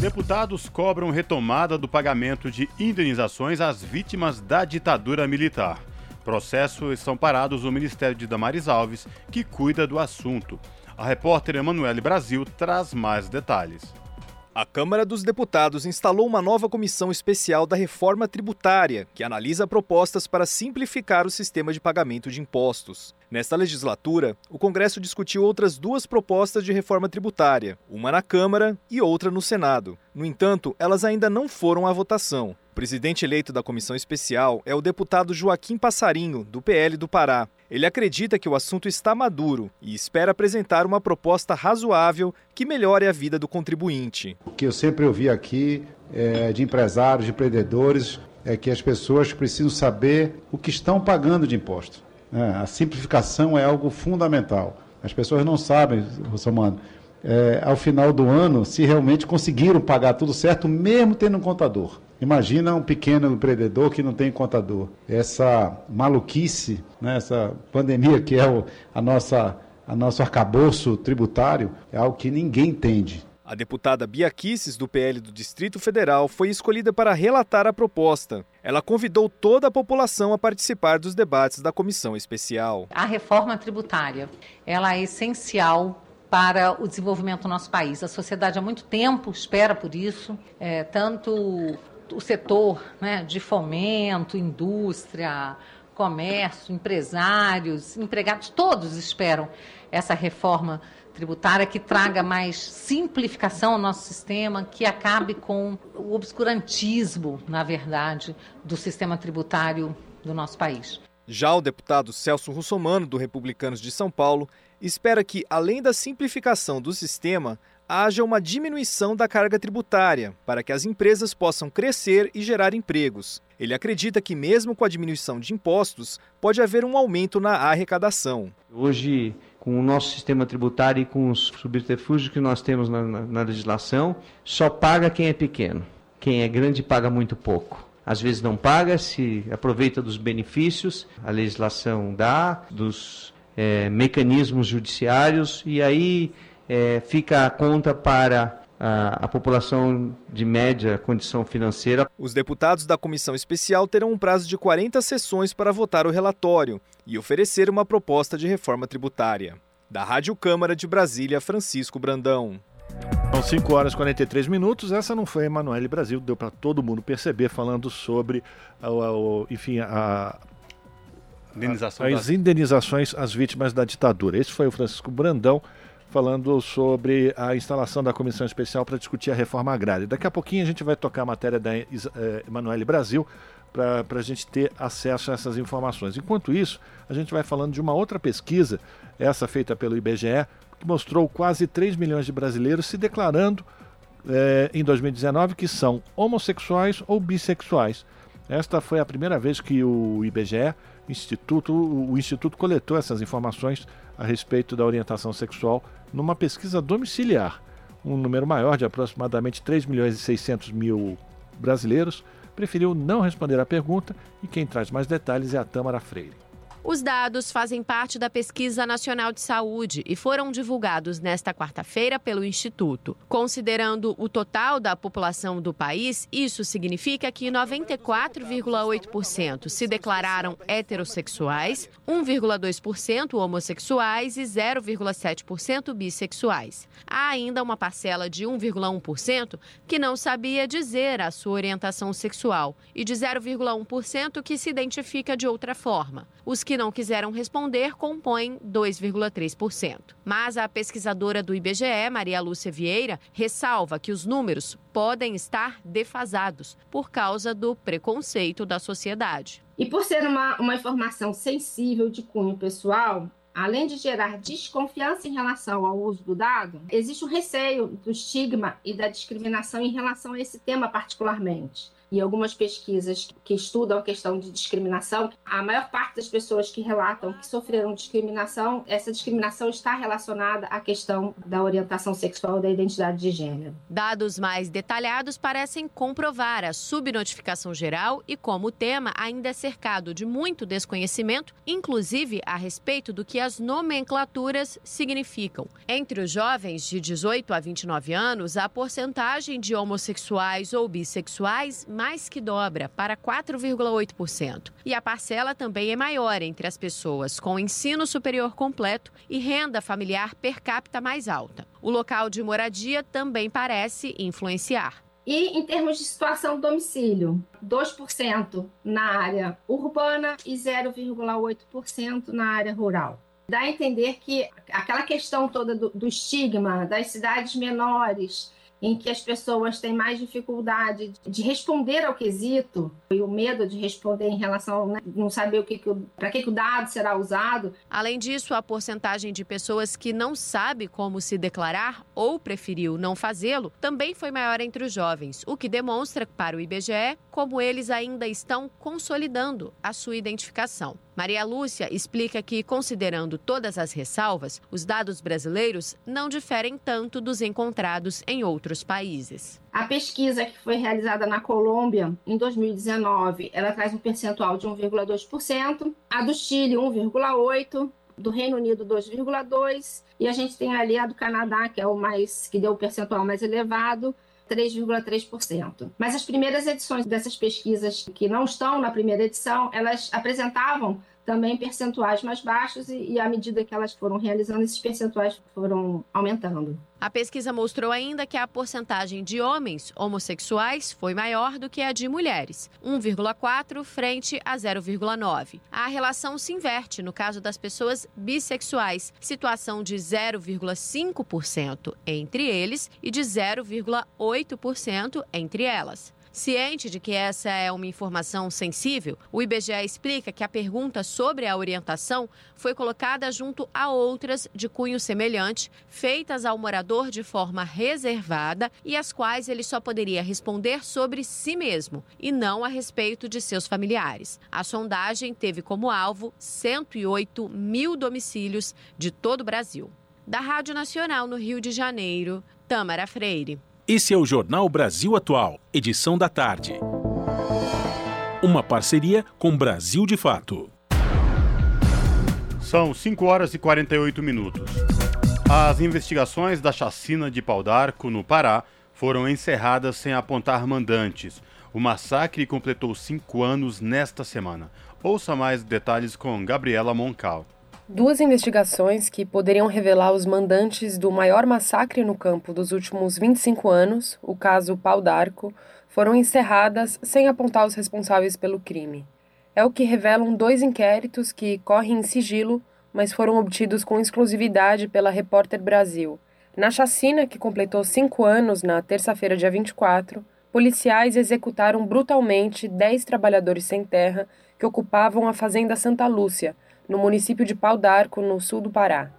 Deputados cobram retomada do pagamento de indenizações às vítimas da ditadura militar. Processos estão parados no Ministério de Damares Alves, que cuida do assunto. A repórter Emanuele Brasil traz mais detalhes. A Câmara dos Deputados instalou uma nova comissão especial da reforma tributária, que analisa propostas para simplificar o sistema de pagamento de impostos. Nesta legislatura, o Congresso discutiu outras duas propostas de reforma tributária, uma na Câmara e outra no Senado. No entanto, elas ainda não foram à votação. O presidente eleito da comissão especial é o deputado Joaquim Passarinho, do PL do Pará. Ele acredita que o assunto está maduro e espera apresentar uma proposta razoável que melhore a vida do contribuinte. O que eu sempre ouvi aqui é, de empresários, de empreendedores, é que as pessoas precisam saber o que estão pagando de imposto. É, a simplificação é algo fundamental. As pessoas não sabem, Rossomano, é, ao final do ano, se realmente conseguiram pagar tudo certo, mesmo tendo um contador. Imagina um pequeno empreendedor que não tem contador. Essa maluquice, né, essa pandemia que é o a nossa, a nosso arcabouço tributário, é algo que ninguém entende. A deputada Bia Kisses, do PL do Distrito Federal, foi escolhida para relatar a proposta. Ela convidou toda a população a participar dos debates da comissão especial. A reforma tributária, ela é essencial para o desenvolvimento do nosso país. A sociedade há muito tempo espera por isso, é, tanto o setor né, de fomento, indústria, comércio, empresários, empregados, todos esperam essa reforma tributária que traga mais simplificação ao nosso sistema, que acabe com o obscurantismo, na verdade, do sistema tributário do nosso país. Já o deputado Celso Russomano, do Republicanos de São Paulo, espera que, além da simplificação do sistema, haja uma diminuição da carga tributária, para que as empresas possam crescer e gerar empregos. Ele acredita que, mesmo com a diminuição de impostos, pode haver um aumento na arrecadação. Hoje, com o nosso sistema tributário e com os subterfúgios que nós temos na, na, na legislação, só paga quem é pequeno. Quem é grande paga muito pouco às vezes não paga, se aproveita dos benefícios, a legislação dá, dos é, mecanismos judiciários, e aí é, fica a conta para a, a, população de média condição financeira. Os deputados da comissão especial terão um prazo de 40 sessões para votar o relatório e oferecer uma proposta de reforma tributária. Da Rádio Câmara de Brasília, Francisco Brandão. São 5 horas e 43 minutos. Essa não foi a Emanuele Brasil, deu para todo mundo perceber, falando sobre, a, a, enfim, a, Indenização as da... indenizações às vítimas da ditadura. Esse foi o Francisco Brandão falando sobre a instalação da comissão especial para discutir a reforma agrária. Daqui a pouquinho a gente vai tocar a matéria da eh, Emanuele Brasil para a gente ter acesso a essas informações. Enquanto isso, a gente vai falando de uma outra pesquisa, essa feita pelo IBGE, que mostrou quase 3 milhões de brasileiros se declarando eh, em 2019 que são homossexuais ou bissexuais. Esta foi a primeira vez que o IBGE, Instituto, o Instituto coletou essas informações a respeito da orientação sexual numa pesquisa domiciliar. Um número maior, de aproximadamente 3 milhões e 600 mil brasileiros, preferiu não responder à pergunta e quem traz mais detalhes é a Tâmara Freire. Os dados fazem parte da Pesquisa Nacional de Saúde e foram divulgados nesta quarta-feira pelo Instituto. Considerando o total da população do país, isso significa que 94,8% se declararam heterossexuais, 1,2% homossexuais e 0,7% bissexuais. Há ainda uma parcela de 1,1% que não sabia dizer a sua orientação sexual e de 0,1% que se identifica de outra forma. Os que não quiseram responder compõem 2,3%. Mas a pesquisadora do IBGE, Maria Lúcia Vieira, ressalva que os números podem estar defasados por causa do preconceito da sociedade. E por ser uma, uma informação sensível de cunho pessoal, além de gerar desconfiança em relação ao uso do dado, existe um receio do estigma e da discriminação em relação a esse tema particularmente e algumas pesquisas que estudam a questão de discriminação, a maior parte das pessoas que relatam que sofreram discriminação, essa discriminação está relacionada à questão da orientação sexual da identidade de gênero. Dados mais detalhados parecem comprovar a subnotificação geral e como o tema ainda é cercado de muito desconhecimento, inclusive a respeito do que as nomenclaturas significam. Entre os jovens de 18 a 29 anos, a porcentagem de homossexuais ou bissexuais mais que dobra, para 4,8%. E a parcela também é maior entre as pessoas com ensino superior completo e renda familiar per capita mais alta. O local de moradia também parece influenciar. E em termos de situação do domicílio, 2% na área urbana e 0,8% na área rural. Dá a entender que aquela questão toda do, do estigma das cidades menores, em que as pessoas têm mais dificuldade de responder ao quesito e o medo de responder em relação né, não saber que, que para que, que o dado será usado. Além disso, a porcentagem de pessoas que não sabe como se declarar ou preferiu não fazê-lo também foi maior entre os jovens, o que demonstra para o IBGE como eles ainda estão consolidando a sua identificação. Maria Lúcia explica que, considerando todas as ressalvas, os dados brasileiros não diferem tanto dos encontrados em outros países. A pesquisa que foi realizada na Colômbia em 2019, ela traz um percentual de 1,2%, a do Chile 1,8%, do Reino Unido 2,2 e a gente tem ali a do Canadá, que é o mais que deu o percentual mais elevado, 3,3%. Mas as primeiras edições dessas pesquisas que não estão na primeira edição, elas apresentavam também percentuais mais baixos e, e, à medida que elas foram realizando, esses percentuais foram aumentando. A pesquisa mostrou ainda que a porcentagem de homens homossexuais foi maior do que a de mulheres, 1,4 frente a 0,9. A relação se inverte no caso das pessoas bissexuais, situação de 0,5% entre eles e de 0,8% entre elas. Ciente de que essa é uma informação sensível, o IBGE explica que a pergunta sobre a orientação foi colocada junto a outras de cunho semelhante, feitas ao morador de forma reservada e as quais ele só poderia responder sobre si mesmo e não a respeito de seus familiares. A sondagem teve como alvo 108 mil domicílios de todo o Brasil. Da Rádio Nacional no Rio de Janeiro, Tamara Freire. Esse é o Jornal Brasil Atual, edição da tarde. Uma parceria com Brasil de Fato. São 5 horas e 48 minutos. As investigações da chacina de Pau d'Arco, no Pará, foram encerradas sem apontar mandantes. O massacre completou cinco anos nesta semana. Ouça mais detalhes com Gabriela Moncal. Duas investigações que poderiam revelar os mandantes do maior massacre no campo dos últimos 25 anos, o caso Pau d'Arco, foram encerradas sem apontar os responsáveis pelo crime. É o que revelam dois inquéritos que correm em sigilo, mas foram obtidos com exclusividade pela Repórter Brasil. Na chacina, que completou cinco anos na terça-feira, dia 24, policiais executaram brutalmente 10 trabalhadores sem terra que ocupavam a Fazenda Santa Lúcia, no município de Pau d'Arco, no sul do Pará.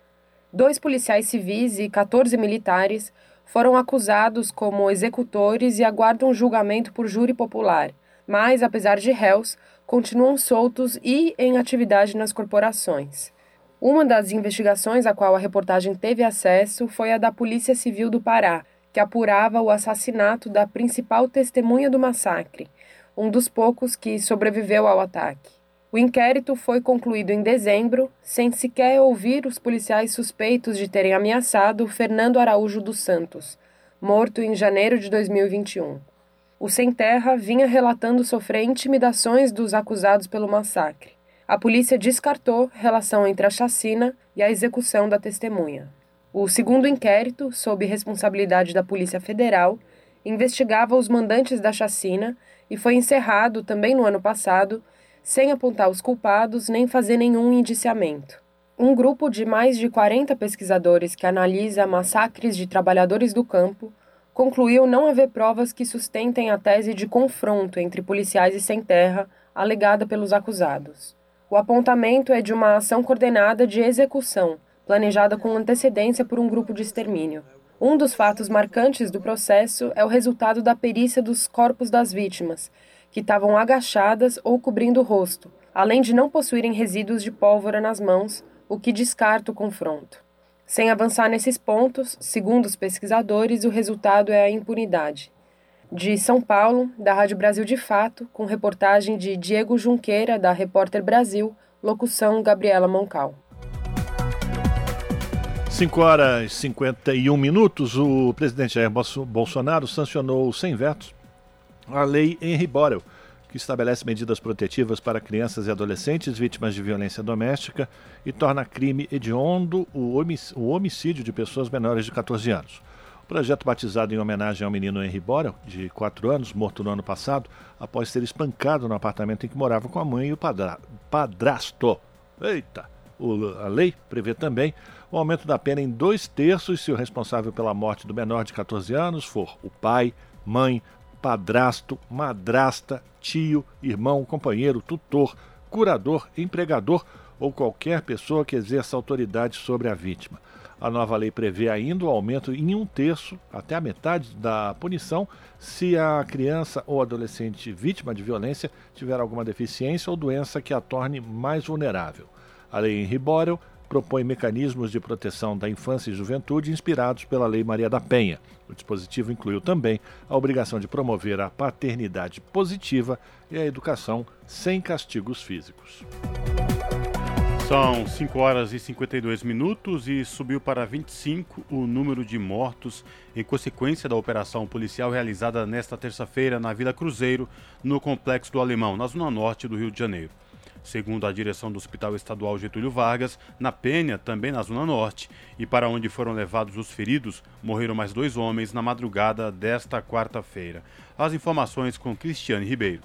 Dois policiais civis e 14 militares foram acusados como executores e aguardam julgamento por júri popular, mas, apesar de réus, continuam soltos e em atividade nas corporações. Uma das investigações a qual a reportagem teve acesso foi a da Polícia Civil do Pará, que apurava o assassinato da principal testemunha do massacre, um dos poucos que sobreviveu ao ataque. O inquérito foi concluído em dezembro, sem sequer ouvir os policiais suspeitos de terem ameaçado Fernando Araújo dos Santos, morto em janeiro de 2021. O Sem Terra vinha relatando sofrer intimidações dos acusados pelo massacre. A polícia descartou relação entre a chacina e a execução da testemunha. O segundo inquérito, sob responsabilidade da Polícia Federal, investigava os mandantes da chacina e foi encerrado também no ano passado, sem apontar os culpados nem fazer nenhum indiciamento. Um grupo de mais de 40 pesquisadores que analisa massacres de trabalhadores do campo concluiu não haver provas que sustentem a tese de confronto entre policiais e sem terra alegada pelos acusados. O apontamento é de uma ação coordenada de execução, planejada com antecedência por um grupo de extermínio. Um dos fatos marcantes do processo é o resultado da perícia dos corpos das vítimas, que estavam agachadas ou cobrindo o rosto, além de não possuírem resíduos de pólvora nas mãos, o que descarta o confronto. Sem avançar nesses pontos, segundo os pesquisadores, o resultado é a impunidade. De São Paulo, da Rádio Brasil de Fato, com reportagem de Diego Junqueira, da Repórter Brasil, locução Gabriela Moncal. 5 horas e 51 minutos, o presidente Jair Bolsonaro sancionou sem vetos a lei Henri Borel, que estabelece medidas protetivas para crianças e adolescentes vítimas de violência doméstica e torna crime hediondo o homicídio de pessoas menores de 14 anos. O projeto, batizado em homenagem ao menino Henry Borel, de 4 anos, morto no ano passado, após ser espancado no apartamento em que morava com a mãe e o padra padrasto. Eita! O, a lei prevê também o aumento da pena em dois terços se o responsável pela morte do menor de 14 anos for o pai, mãe, padrasto, madrasta, tio, irmão, companheiro, tutor, curador, empregador ou qualquer pessoa que exerça autoridade sobre a vítima. A nova lei prevê ainda o aumento em um terço, até a metade da punição, se a criança ou adolescente vítima de violência tiver alguma deficiência ou doença que a torne mais vulnerável. A lei Henri Borel propõe mecanismos de proteção da infância e juventude inspirados pela Lei Maria da Penha. O dispositivo incluiu também a obrigação de promover a paternidade positiva e a educação sem castigos físicos. São 5 horas e 52 minutos e subiu para 25 o número de mortos em consequência da operação policial realizada nesta terça-feira na Vila Cruzeiro, no Complexo do Alemão, na zona norte do Rio de Janeiro. Segundo a direção do Hospital Estadual Getúlio Vargas, na Penha, também na Zona Norte, e para onde foram levados os feridos, morreram mais dois homens na madrugada desta quarta-feira. As informações com Cristiane Ribeiro.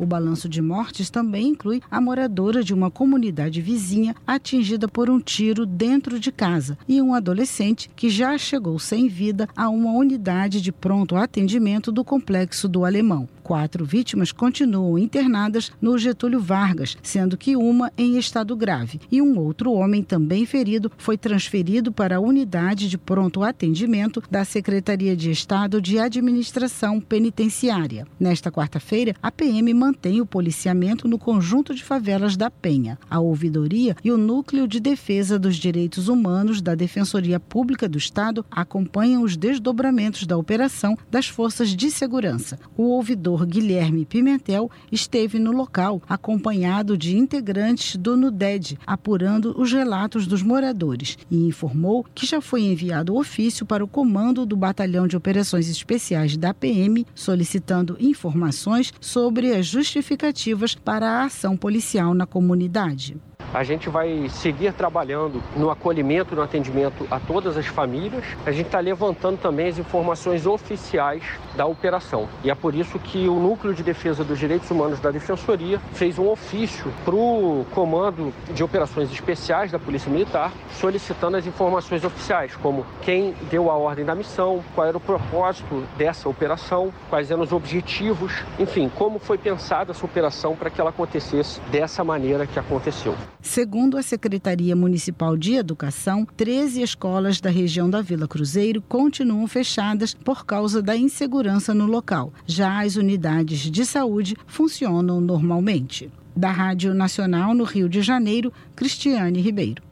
O balanço de mortes também inclui a moradora de uma comunidade vizinha atingida por um tiro dentro de casa e um adolescente que já chegou sem vida a uma unidade de pronto atendimento do complexo do Alemão. Quatro vítimas continuam internadas no Getúlio Vargas, sendo que uma em estado grave. E um outro homem, também ferido, foi transferido para a unidade de pronto atendimento da Secretaria de Estado de Administração Penitenciária. Nesta quarta-feira, a PM mantém o policiamento no conjunto de favelas da Penha. A ouvidoria e o Núcleo de Defesa dos Direitos Humanos da Defensoria Pública do Estado acompanham os desdobramentos da operação das forças de segurança. O ouvidor Guilherme Pimentel esteve no local, acompanhado de integrantes do NUDED, apurando os relatos dos moradores, e informou que já foi enviado ofício para o comando do Batalhão de Operações Especiais da PM, solicitando informações sobre as justificativas para a ação policial na comunidade. A gente vai seguir trabalhando no acolhimento, no atendimento a todas as famílias. A gente está levantando também as informações oficiais da operação. E é por isso que o Núcleo de Defesa dos Direitos Humanos da Defensoria fez um ofício para o Comando de Operações Especiais da Polícia Militar, solicitando as informações oficiais, como quem deu a ordem da missão, qual era o propósito dessa operação, quais eram os objetivos, enfim, como foi pensada essa operação para que ela acontecesse dessa maneira que aconteceu. Segundo a Secretaria Municipal de Educação, 13 escolas da região da Vila Cruzeiro continuam fechadas por causa da insegurança no local. Já as unidades de saúde funcionam normalmente. Da Rádio Nacional no Rio de Janeiro, Cristiane Ribeiro.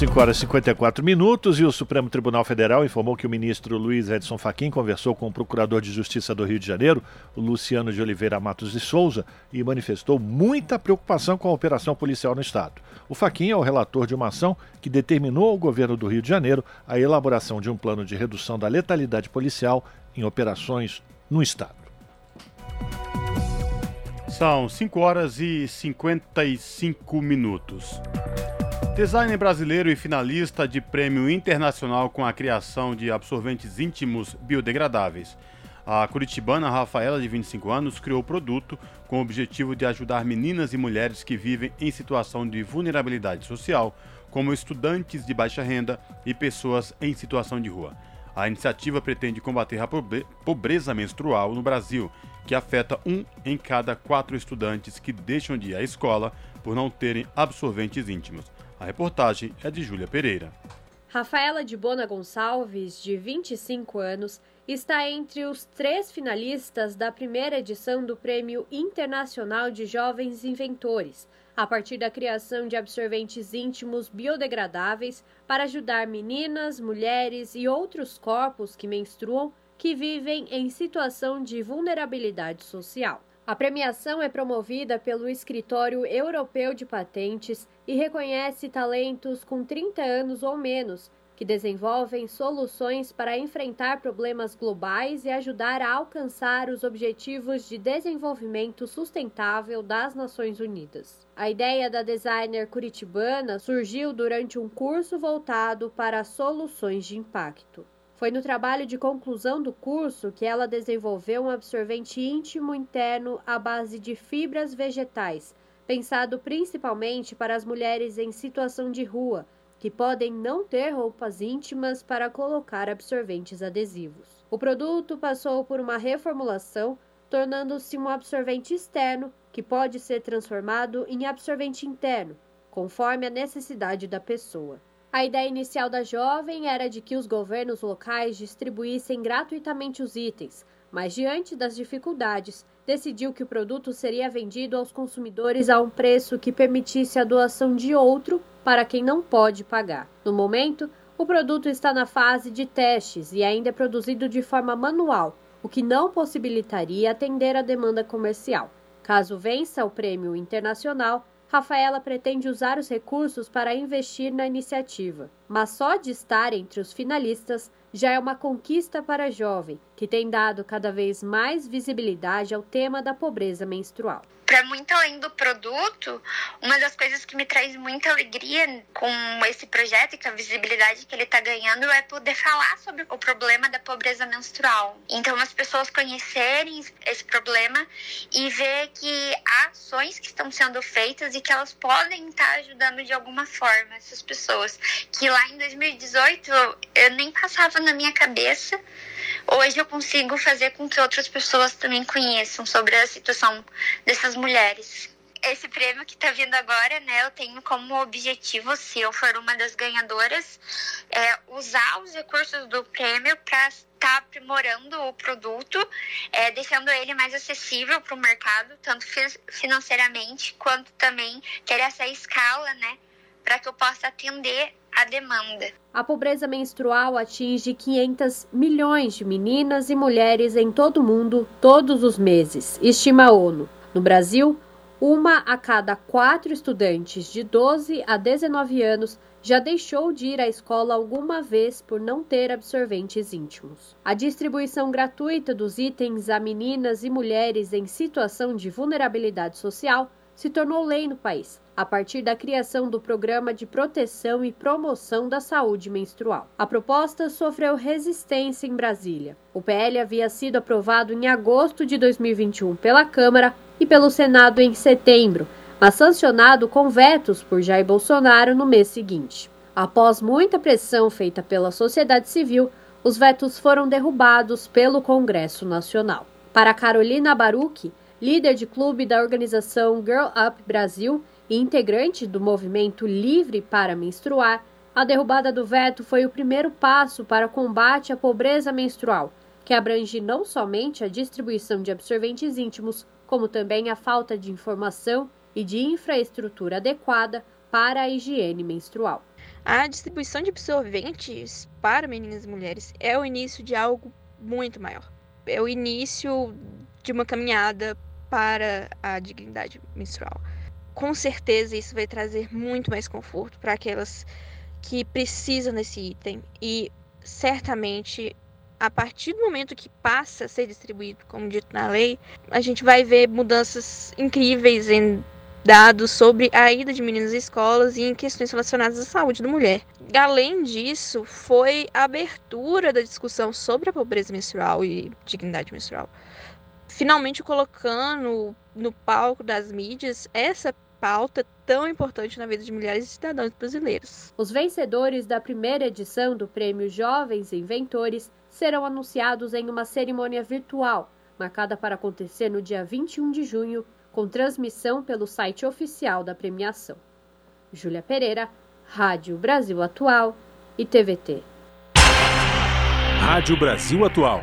5 horas e 54 minutos e o Supremo Tribunal Federal informou que o ministro Luiz Edson Fachin conversou com o procurador de Justiça do Rio de Janeiro, Luciano de Oliveira Matos de Souza, e manifestou muita preocupação com a operação policial no estado. O Fachin é o relator de uma ação que determinou ao governo do Rio de Janeiro a elaboração de um plano de redução da letalidade policial em operações no estado. São 5 horas e 55 minutos. Designer brasileiro e finalista de prêmio internacional com a criação de absorventes íntimos biodegradáveis. A curitibana Rafaela, de 25 anos, criou o produto com o objetivo de ajudar meninas e mulheres que vivem em situação de vulnerabilidade social, como estudantes de baixa renda e pessoas em situação de rua. A iniciativa pretende combater a pobreza menstrual no Brasil, que afeta um em cada quatro estudantes que deixam de ir à escola por não terem absorventes íntimos. A reportagem é de Júlia Pereira. Rafaela de Bona Gonçalves, de 25 anos, está entre os três finalistas da primeira edição do Prêmio Internacional de Jovens Inventores, a partir da criação de absorventes íntimos biodegradáveis para ajudar meninas, mulheres e outros corpos que menstruam que vivem em situação de vulnerabilidade social. A premiação é promovida pelo Escritório Europeu de Patentes e reconhece talentos com 30 anos ou menos que desenvolvem soluções para enfrentar problemas globais e ajudar a alcançar os Objetivos de Desenvolvimento Sustentável das Nações Unidas. A ideia da designer curitibana surgiu durante um curso voltado para soluções de impacto. Foi no trabalho de conclusão do curso que ela desenvolveu um absorvente íntimo interno à base de fibras vegetais, pensado principalmente para as mulheres em situação de rua, que podem não ter roupas íntimas para colocar absorventes adesivos. O produto passou por uma reformulação, tornando-se um absorvente externo que pode ser transformado em absorvente interno, conforme a necessidade da pessoa. A ideia inicial da jovem era de que os governos locais distribuíssem gratuitamente os itens, mas diante das dificuldades, decidiu que o produto seria vendido aos consumidores a um preço que permitisse a doação de outro para quem não pode pagar. No momento, o produto está na fase de testes e ainda é produzido de forma manual, o que não possibilitaria atender a demanda comercial. Caso vença o prêmio internacional, Rafaela pretende usar os recursos para investir na iniciativa, mas só de estar entre os finalistas já é uma conquista para a jovem, que tem dado cada vez mais visibilidade ao tema da pobreza menstrual para muito além do produto, uma das coisas que me traz muita alegria com esse projeto e com a visibilidade que ele está ganhando é poder falar sobre o problema da pobreza menstrual. Então, as pessoas conhecerem esse problema e ver que há ações que estão sendo feitas e que elas podem estar tá ajudando de alguma forma essas pessoas. Que lá em 2018 eu nem passava na minha cabeça hoje eu consigo fazer com que outras pessoas também conheçam sobre a situação dessas mulheres. Esse prêmio que está vindo agora, né, eu tenho como objetivo, se eu for uma das ganhadoras, é usar os recursos do prêmio para estar tá aprimorando o produto, é, deixando ele mais acessível para o mercado, tanto financeiramente quanto também ter essa escala, né, para que eu possa atender a demanda. A pobreza menstrual atinge 500 milhões de meninas e mulheres em todo o mundo todos os meses, estima a ONU. No Brasil, uma a cada quatro estudantes de 12 a 19 anos já deixou de ir à escola alguma vez por não ter absorventes íntimos. A distribuição gratuita dos itens a meninas e mulheres em situação de vulnerabilidade social se tornou lei no país, a partir da criação do Programa de Proteção e Promoção da Saúde Menstrual. A proposta sofreu resistência em Brasília. O PL havia sido aprovado em agosto de 2021 pela Câmara e pelo Senado em setembro, mas sancionado com vetos por Jair Bolsonaro no mês seguinte. Após muita pressão feita pela sociedade civil, os vetos foram derrubados pelo Congresso Nacional. Para Carolina Baruch, líder de clube da organização Girl Up Brasil e integrante do movimento Livre para Menstruar, a derrubada do veto foi o primeiro passo para o combate à pobreza menstrual, que abrange não somente a distribuição de absorventes íntimos, como também a falta de informação e de infraestrutura adequada para a higiene menstrual. A distribuição de absorventes para meninas e mulheres é o início de algo muito maior. É o início de uma caminhada para a dignidade menstrual. Com certeza isso vai trazer muito mais conforto para aquelas que precisam desse item e certamente a partir do momento que passa a ser distribuído, como dito na lei, a gente vai ver mudanças incríveis em dados sobre a ida de meninas às escolas e em questões relacionadas à saúde da mulher. Além disso, foi a abertura da discussão sobre a pobreza menstrual e dignidade menstrual. Finalmente colocando no palco das mídias essa pauta tão importante na vida de milhares de cidadãos brasileiros. Os vencedores da primeira edição do Prêmio Jovens Inventores serão anunciados em uma cerimônia virtual, marcada para acontecer no dia 21 de junho, com transmissão pelo site oficial da premiação. Júlia Pereira, Rádio Brasil Atual e TVT. Rádio Brasil Atual.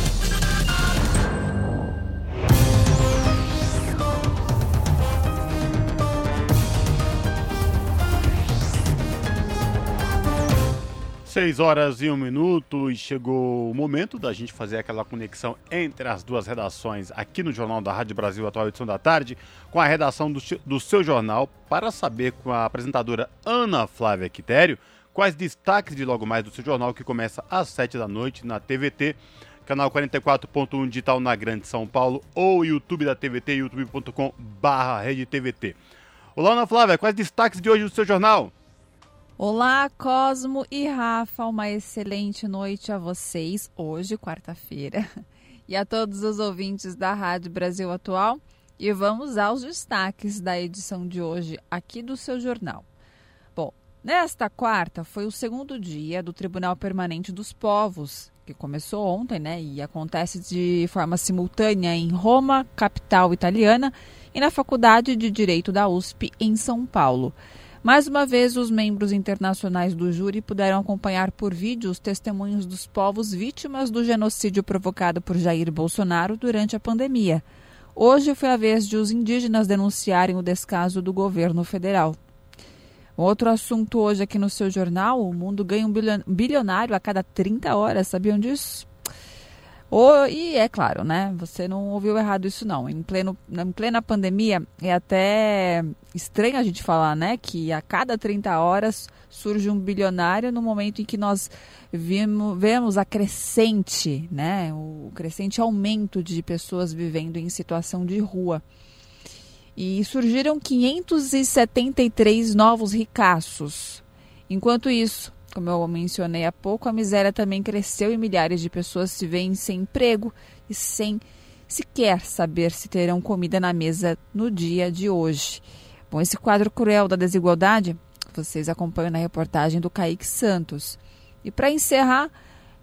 Seis horas e um minuto e chegou o momento da gente fazer aquela conexão entre as duas redações aqui no Jornal da Rádio Brasil Atual Edição da Tarde, com a redação do, do seu jornal, para saber com a apresentadora Ana Flávia Quitério quais destaques de logo mais do seu jornal que começa às sete da noite na TVT, canal 44.1 digital na Grande São Paulo ou YouTube da TVT, youtube.com barra TVT. Olá Ana Flávia, quais destaques de hoje do seu jornal? Olá, Cosmo e Rafa, uma excelente noite a vocês, hoje, quarta-feira, e a todos os ouvintes da Rádio Brasil Atual. E vamos aos destaques da edição de hoje aqui do seu jornal. Bom, nesta quarta foi o segundo dia do Tribunal Permanente dos Povos, que começou ontem, né? E acontece de forma simultânea em Roma, capital italiana, e na Faculdade de Direito da USP, em São Paulo. Mais uma vez, os membros internacionais do júri puderam acompanhar por vídeo os testemunhos dos povos vítimas do genocídio provocado por Jair Bolsonaro durante a pandemia. Hoje foi a vez de os indígenas denunciarem o descaso do governo federal. Outro assunto hoje aqui no seu jornal: o mundo ganha um bilionário a cada 30 horas. Sabiam disso? Oh, e é claro, né? Você não ouviu errado isso não. Em, pleno, em plena pandemia, é até estranho a gente falar, né? Que a cada 30 horas surge um bilionário no momento em que nós vimos, vemos a crescente, né? O crescente aumento de pessoas vivendo em situação de rua. E surgiram 573 novos ricaços. Enquanto isso, como eu mencionei há pouco, a miséria também cresceu e milhares de pessoas se veem sem emprego e sem sequer saber se terão comida na mesa no dia de hoje. Bom, esse quadro cruel da desigualdade vocês acompanham na reportagem do Kaique Santos. E para encerrar,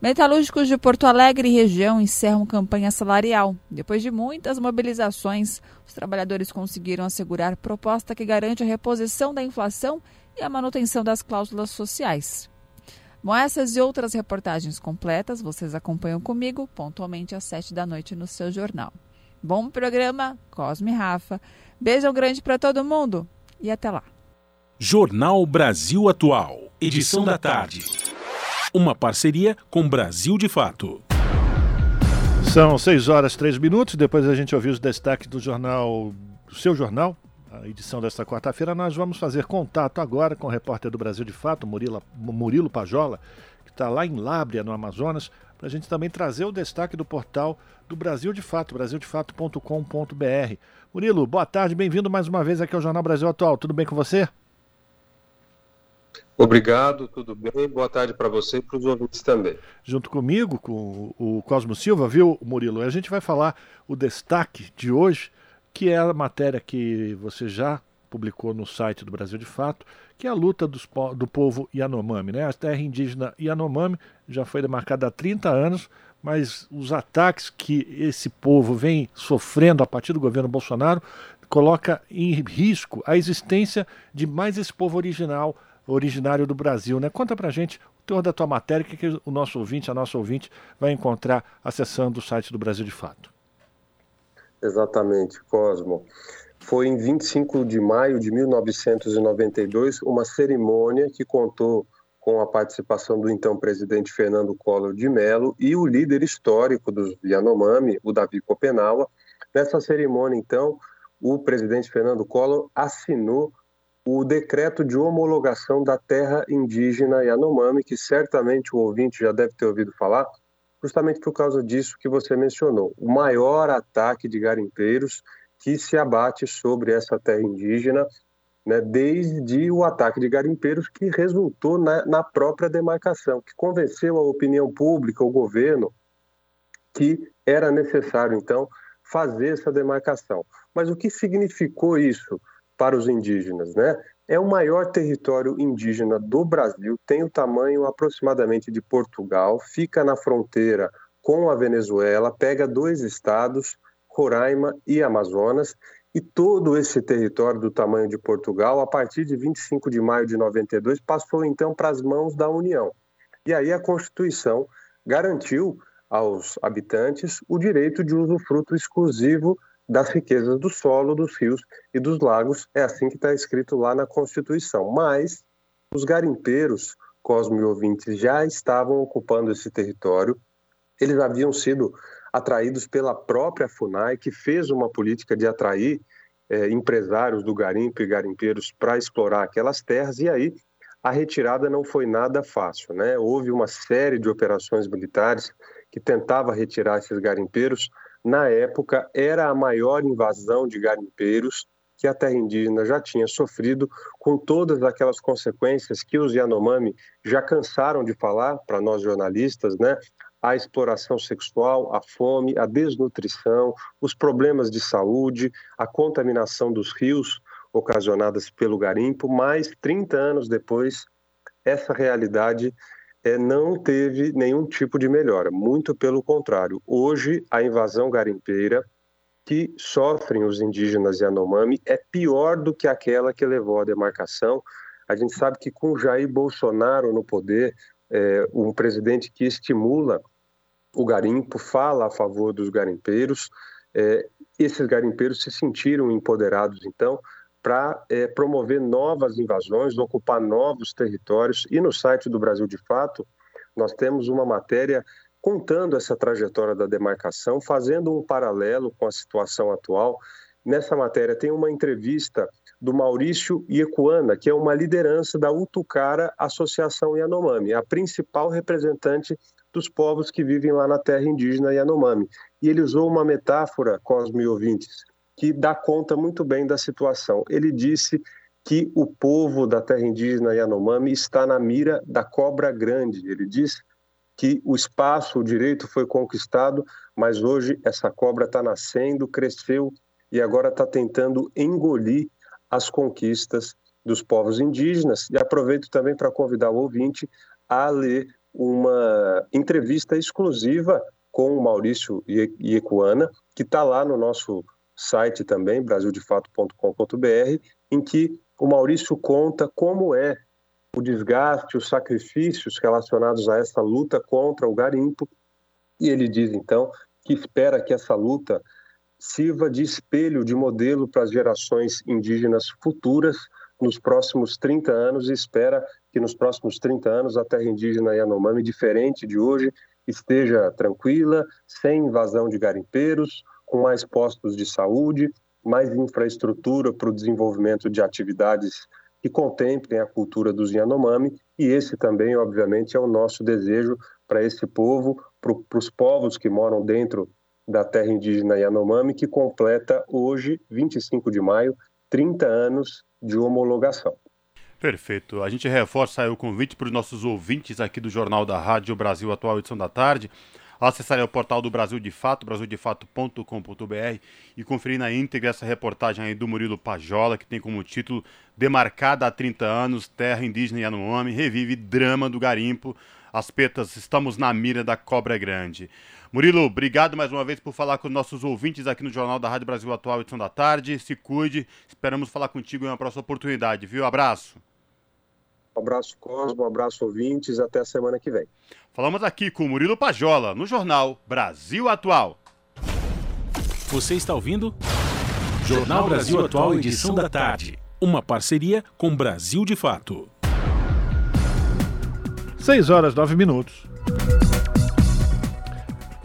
metalúrgicos de Porto Alegre e região encerram campanha salarial. Depois de muitas mobilizações, os trabalhadores conseguiram assegurar proposta que garante a reposição da inflação e a manutenção das cláusulas sociais. Bom, essas e outras reportagens completas vocês acompanham comigo pontualmente às sete da noite no seu jornal. Bom programa, Cosme Rafa. Beijo grande para todo mundo e até lá. Jornal Brasil Atual, edição da tarde. Uma parceria com Brasil de Fato. São seis horas três minutos. Depois a gente ouviu os destaques do jornal, do seu jornal, a edição desta quarta-feira, nós vamos fazer contato agora com o repórter do Brasil de Fato, Murilo, Murilo Pajola, que está lá em Lábria, no Amazonas, para a gente também trazer o destaque do portal do Brasil de Fato, brasildefato.com.br. Murilo, boa tarde, bem-vindo mais uma vez aqui ao Jornal Brasil Atual. Tudo bem com você? Obrigado, tudo bem? Boa tarde para você e para os ouvintes também. Junto comigo, com o Cosmo Silva, viu, Murilo? A gente vai falar o destaque de hoje que é a matéria que você já publicou no site do Brasil de Fato, que é a luta dos, do povo Yanomami. Né? A terra indígena Yanomami já foi demarcada há 30 anos, mas os ataques que esse povo vem sofrendo a partir do governo Bolsonaro coloca em risco a existência de mais esse povo original, originário do Brasil. Né? Conta pra gente o teor da tua matéria, que, que o nosso ouvinte, a nossa ouvinte, vai encontrar acessando o site do Brasil de Fato. Exatamente, Cosmo. Foi em 25 de maio de 1992 uma cerimônia que contou com a participação do então presidente Fernando Collor de Mello e o líder histórico dos Yanomami, o Davi Copenaua. Nessa cerimônia, então, o presidente Fernando Collor assinou o decreto de homologação da terra indígena Yanomami, que certamente o ouvinte já deve ter ouvido falar, justamente por causa disso que você mencionou. O maior ataque de garimpeiros que se abate sobre essa terra indígena, né, desde o ataque de garimpeiros que resultou na, na própria demarcação, que convenceu a opinião pública, o governo, que era necessário, então, fazer essa demarcação. Mas o que significou isso para os indígenas? Né? É o maior território indígena do Brasil, tem o tamanho aproximadamente de Portugal, fica na fronteira com a Venezuela, pega dois estados, Roraima e Amazonas, e todo esse território do tamanho de Portugal, a partir de 25 de maio de 92, passou então para as mãos da União. E aí a Constituição garantiu aos habitantes o direito de usufruto exclusivo das riquezas do solo, dos rios e dos lagos. É assim que está escrito lá na Constituição. Mas os garimpeiros, Cosmo e ouvintes, já estavam ocupando esse território. Eles haviam sido atraídos pela própria FUNAI, que fez uma política de atrair é, empresários do garimpo e garimpeiros para explorar aquelas terras, e aí a retirada não foi nada fácil. Né? Houve uma série de operações militares que tentava retirar esses garimpeiros. Na época, era a maior invasão de garimpeiros que a terra indígena já tinha sofrido, com todas aquelas consequências que os Yanomami já cansaram de falar para nós jornalistas, né? a exploração sexual, a fome, a desnutrição, os problemas de saúde, a contaminação dos rios ocasionadas pelo garimpo, mas 30 anos depois, essa realidade é, não teve nenhum tipo de melhora, muito pelo contrário. Hoje, a invasão garimpeira que sofrem os indígenas Yanomami é pior do que aquela que levou à demarcação. A gente sabe que com Jair Bolsonaro no poder, é, um presidente que estimula o garimpo, fala a favor dos garimpeiros. É, esses garimpeiros se sentiram empoderados, então, para é, promover novas invasões, ocupar novos territórios. E no site do Brasil de Fato, nós temos uma matéria contando essa trajetória da demarcação, fazendo um paralelo com a situação atual. Nessa matéria tem uma entrevista do Maurício Iecuana, que é uma liderança da Utucara Associação Yanomami, a principal representante dos povos que vivem lá na terra indígena Yanomami. E ele usou uma metáfora, Cosme ouvintes, que dá conta muito bem da situação. Ele disse que o povo da terra indígena Yanomami está na mira da cobra grande. Ele disse que o espaço, o direito foi conquistado, mas hoje essa cobra está nascendo, cresceu e agora está tentando engolir as conquistas dos povos indígenas. E aproveito também para convidar o ouvinte a ler uma entrevista exclusiva com o Maurício Iecuana, que está lá no nosso site também, brasildefato.com.br, em que o Maurício conta como é o desgaste, os sacrifícios relacionados a essa luta contra o garimpo, e ele diz então que espera que essa luta sirva de espelho, de modelo para as gerações indígenas futuras nos próximos 30 anos e espera que nos próximos 30 anos a terra indígena Yanomami, diferente de hoje, esteja tranquila, sem invasão de garimpeiros, com mais postos de saúde, mais infraestrutura para o desenvolvimento de atividades que contemplem a cultura dos Yanomami, e esse também, obviamente, é o nosso desejo para esse povo, para os povos que moram dentro da terra indígena Yanomami, que completa hoje, 25 de maio, 30 anos de homologação. Perfeito. A gente reforça o convite para os nossos ouvintes aqui do Jornal da Rádio Brasil Atual, edição da tarde, acessarem o portal do Brasil de Fato, brasildefato.com.br e conferir na íntegra essa reportagem aí do Murilo Pajola, que tem como título Demarcada há 30 anos, terra indígena Yanomami, revive drama do garimpo. As Petas, estamos na mira da cobra grande. Murilo, obrigado mais uma vez por falar com nossos ouvintes aqui no Jornal da Rádio Brasil Atual, edição da tarde. Se cuide, esperamos falar contigo em uma próxima oportunidade, viu? Abraço. Um abraço, Cosmo, um abraço, ouvintes, até a semana que vem. Falamos aqui com Murilo Pajola, no Jornal Brasil Atual. Você está ouvindo? Jornal Brasil Atual, edição da tarde. Uma parceria com Brasil de Fato. 6 horas 9 minutos.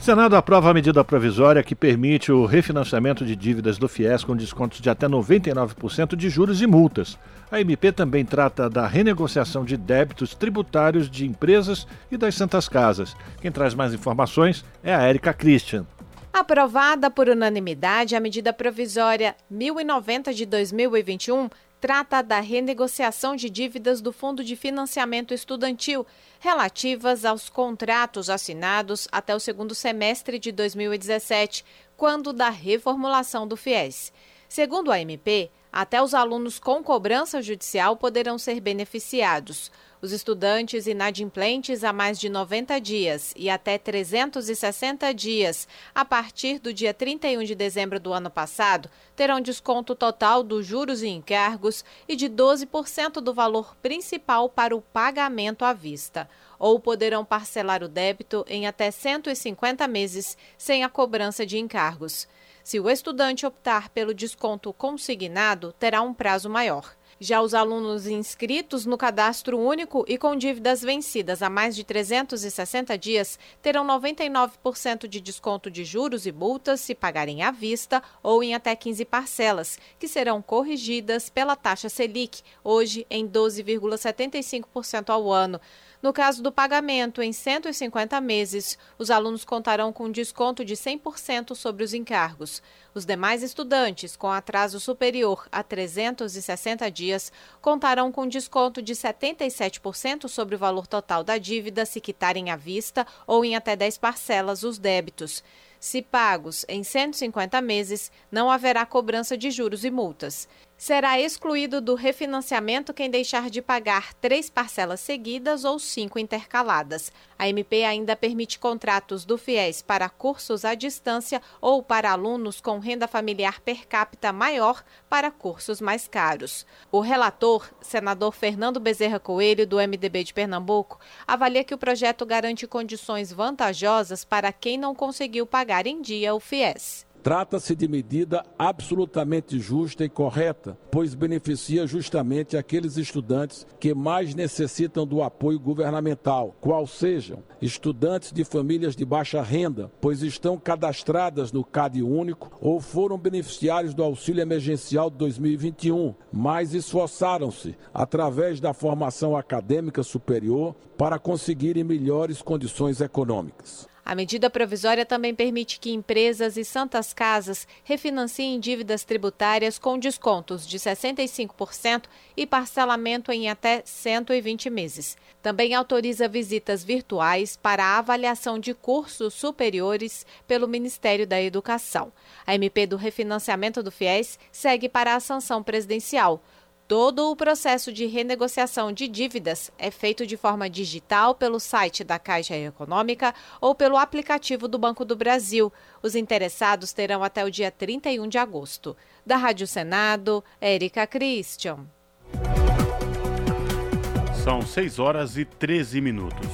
O Senado aprova a medida provisória que permite o refinanciamento de dívidas do FIES com descontos de até 99% de juros e multas. A MP também trata da renegociação de débitos tributários de empresas e das Santas Casas. Quem traz mais informações é a Érica Christian. Aprovada por unanimidade, a medida provisória 1090 de 2021 trata da renegociação de dívidas do Fundo de Financiamento Estudantil relativas aos contratos assinados até o segundo semestre de 2017, quando da reformulação do FIES. Segundo a MP, até os alunos com cobrança judicial poderão ser beneficiados. Os estudantes inadimplentes a mais de 90 dias e até 360 dias a partir do dia 31 de dezembro do ano passado terão desconto total dos juros e encargos e de 12% do valor principal para o pagamento à vista, ou poderão parcelar o débito em até 150 meses sem a cobrança de encargos. Se o estudante optar pelo desconto consignado, terá um prazo maior. Já os alunos inscritos no cadastro único e com dívidas vencidas há mais de 360 dias terão 99% de desconto de juros e multas se pagarem à vista ou em até 15 parcelas, que serão corrigidas pela taxa Selic, hoje em 12,75% ao ano. No caso do pagamento em 150 meses, os alunos contarão com desconto de 100% sobre os encargos. Os demais estudantes com atraso superior a 360 dias contarão com desconto de 77% sobre o valor total da dívida se quitarem à vista ou em até 10 parcelas os débitos. Se pagos em 150 meses, não haverá cobrança de juros e multas. Será excluído do refinanciamento quem deixar de pagar três parcelas seguidas ou cinco intercaladas. A MP ainda permite contratos do FIES para cursos à distância ou para alunos com renda familiar per capita maior para cursos mais caros. O relator, senador Fernando Bezerra Coelho, do MDB de Pernambuco, avalia que o projeto garante condições vantajosas para quem não conseguiu pagar em dia o FIES. Trata-se de medida absolutamente justa e correta, pois beneficia justamente aqueles estudantes que mais necessitam do apoio governamental, qual sejam estudantes de famílias de baixa renda, pois estão cadastradas no CAD único ou foram beneficiários do auxílio emergencial de 2021, mas esforçaram-se através da formação acadêmica superior para conseguirem melhores condições econômicas. A medida provisória também permite que empresas e santas casas refinanciem dívidas tributárias com descontos de 65% e parcelamento em até 120 meses. Também autoriza visitas virtuais para avaliação de cursos superiores pelo Ministério da Educação. A MP do refinanciamento do FIES segue para a sanção presidencial. Todo o processo de renegociação de dívidas é feito de forma digital pelo site da Caixa Econômica ou pelo aplicativo do Banco do Brasil. Os interessados terão até o dia 31 de agosto. Da Rádio Senado, Érica Christian. São 6 horas e 13 minutos.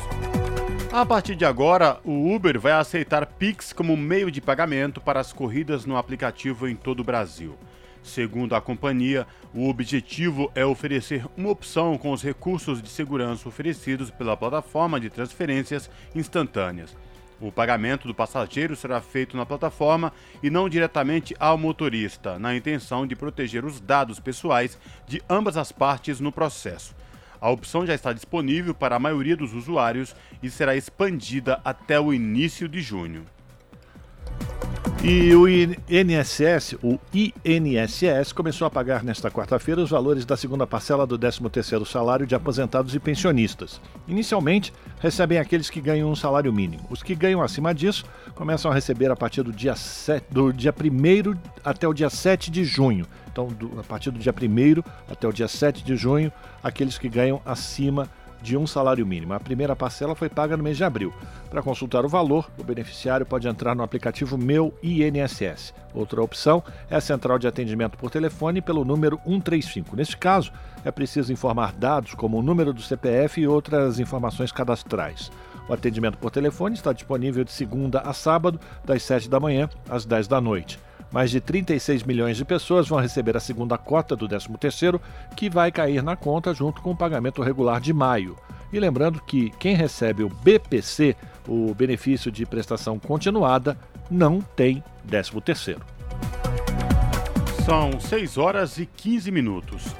A partir de agora, o Uber vai aceitar Pix como meio de pagamento para as corridas no aplicativo em todo o Brasil. Segundo a companhia, o objetivo é oferecer uma opção com os recursos de segurança oferecidos pela plataforma de transferências instantâneas. O pagamento do passageiro será feito na plataforma e não diretamente ao motorista, na intenção de proteger os dados pessoais de ambas as partes no processo. A opção já está disponível para a maioria dos usuários e será expandida até o início de junho. E o INSS, o INSS, começou a pagar nesta quarta-feira os valores da segunda parcela do 13º salário de aposentados e pensionistas. Inicialmente, recebem aqueles que ganham um salário mínimo. Os que ganham acima disso começam a receber a partir do dia, 7, do dia 1 até o dia 7 de junho. Então, do, a partir do dia 1 até o dia 7 de junho, aqueles que ganham acima de um salário mínimo. A primeira parcela foi paga no mês de abril. Para consultar o valor, o beneficiário pode entrar no aplicativo Meu INSS. Outra opção é a central de atendimento por telefone pelo número 135. Neste caso, é preciso informar dados como o número do CPF e outras informações cadastrais. O atendimento por telefone está disponível de segunda a sábado, das 7 da manhã às 10 da noite. Mais de 36 milhões de pessoas vão receber a segunda cota do 13º, que vai cair na conta junto com o pagamento regular de maio. E lembrando que quem recebe o BPC, o benefício de prestação continuada, não tem 13º. São 6 horas e 15 minutos.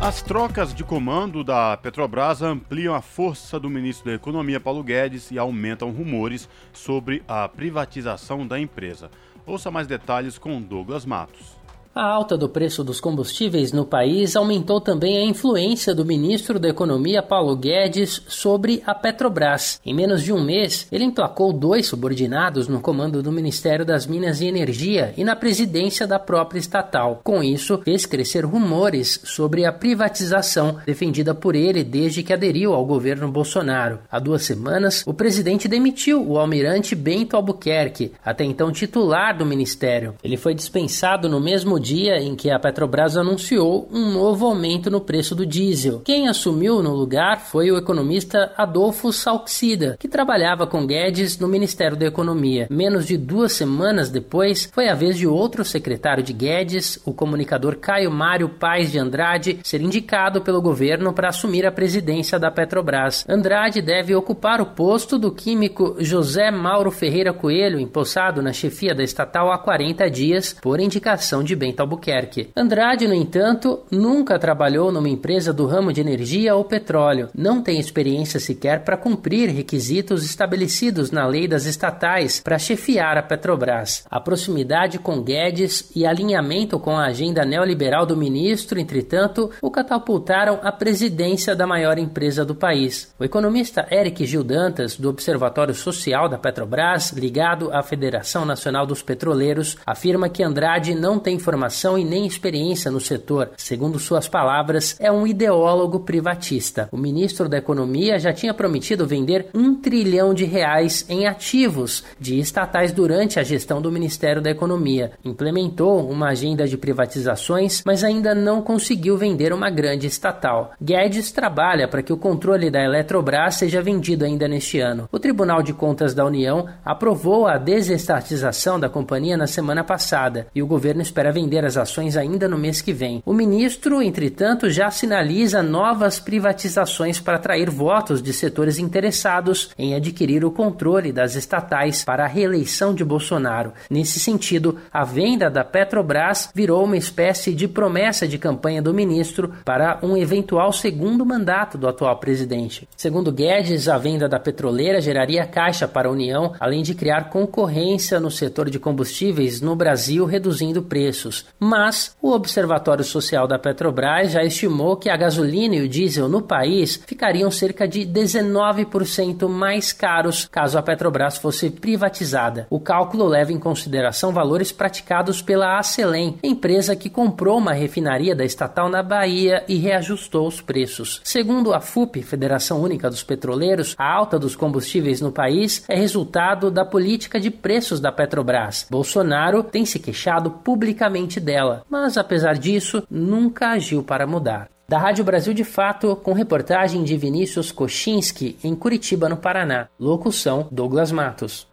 As trocas de comando da Petrobras ampliam a força do ministro da Economia, Paulo Guedes, e aumentam rumores sobre a privatização da empresa. Ouça mais detalhes com Douglas Matos. A alta do preço dos combustíveis no país aumentou também a influência do ministro da Economia Paulo Guedes sobre a Petrobras. Em menos de um mês, ele emplacou dois subordinados no comando do Ministério das Minas e Energia e na presidência da própria estatal. Com isso, fez crescer rumores sobre a privatização defendida por ele desde que aderiu ao governo Bolsonaro. Há duas semanas, o presidente demitiu o almirante Bento Albuquerque, até então titular do ministério. Ele foi dispensado no mesmo dia em que a Petrobras anunciou um novo aumento no preço do diesel. Quem assumiu no lugar foi o economista Adolfo Salxida, que trabalhava com Guedes no Ministério da Economia. Menos de duas semanas depois, foi a vez de outro secretário de Guedes, o comunicador Caio Mário Paes de Andrade, ser indicado pelo governo para assumir a presidência da Petrobras. Andrade deve ocupar o posto do químico José Mauro Ferreira Coelho, empossado na chefia da estatal há 40 dias, por indicação de Bento Albuquerque. Andrade, no entanto, nunca trabalhou numa empresa do ramo de energia ou petróleo. Não tem experiência sequer para cumprir requisitos estabelecidos na lei das estatais para chefiar a Petrobras. A proximidade com Guedes e alinhamento com a agenda neoliberal do ministro, entretanto, o catapultaram à presidência da maior empresa do país. O economista Eric Gil Dantas, do Observatório Social da Petrobras, ligado à Federação Nacional dos Petroleiros, afirma que Andrade não tem formação e nem experiência no setor. Segundo suas palavras, é um ideólogo privatista. O ministro da Economia já tinha prometido vender um trilhão de reais em ativos de estatais durante a gestão do Ministério da Economia. Implementou uma agenda de privatizações, mas ainda não conseguiu vender uma grande estatal. Guedes trabalha para que o controle da Eletrobras seja vendido ainda neste ano. O Tribunal de Contas da União aprovou a desestatização da companhia na semana passada e o governo espera vender as ações ainda no mês que vem. O ministro, entretanto, já sinaliza novas privatizações para atrair votos de setores interessados em adquirir o controle das estatais para a reeleição de Bolsonaro. Nesse sentido, a venda da Petrobras virou uma espécie de promessa de campanha do ministro para um eventual segundo mandato do atual presidente. Segundo Guedes, a venda da petroleira geraria caixa para a União, além de criar concorrência no setor de combustíveis no Brasil, reduzindo preços. Mas o Observatório Social da Petrobras já estimou que a gasolina e o diesel no país ficariam cerca de 19% mais caros caso a Petrobras fosse privatizada. O cálculo leva em consideração valores praticados pela Acelen, empresa que comprou uma refinaria da estatal na Bahia e reajustou os preços. Segundo a FUP, Federação Única dos Petroleiros, a alta dos combustíveis no país é resultado da política de preços da Petrobras. Bolsonaro tem se queixado publicamente dela, mas apesar disso, nunca agiu para mudar. Da Rádio Brasil de Fato, com reportagem de Vinícius Kochinski, em Curitiba, no Paraná. Locução: Douglas Matos.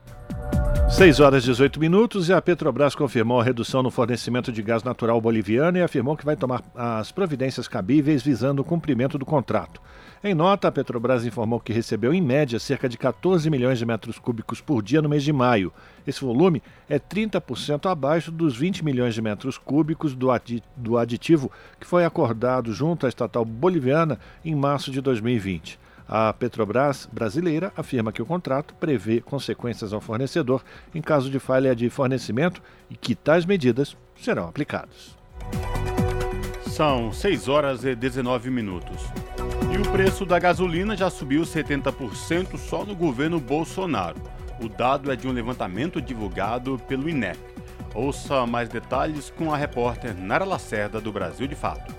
6 horas e 18 minutos e a Petrobras confirmou a redução no fornecimento de gás natural boliviano e afirmou que vai tomar as providências cabíveis visando o cumprimento do contrato. Em nota, a Petrobras informou que recebeu em média cerca de 14 milhões de metros cúbicos por dia no mês de maio. Esse volume é 30% abaixo dos 20 milhões de metros cúbicos do, adi do aditivo que foi acordado junto à estatal boliviana em março de 2020. A Petrobras brasileira afirma que o contrato prevê consequências ao fornecedor em caso de falha de fornecimento e que tais medidas serão aplicadas. São 6 horas e 19 minutos. E o preço da gasolina já subiu 70% só no governo Bolsonaro. O dado é de um levantamento divulgado pelo INEP. Ouça mais detalhes com a repórter Nara Lacerda do Brasil de Fato.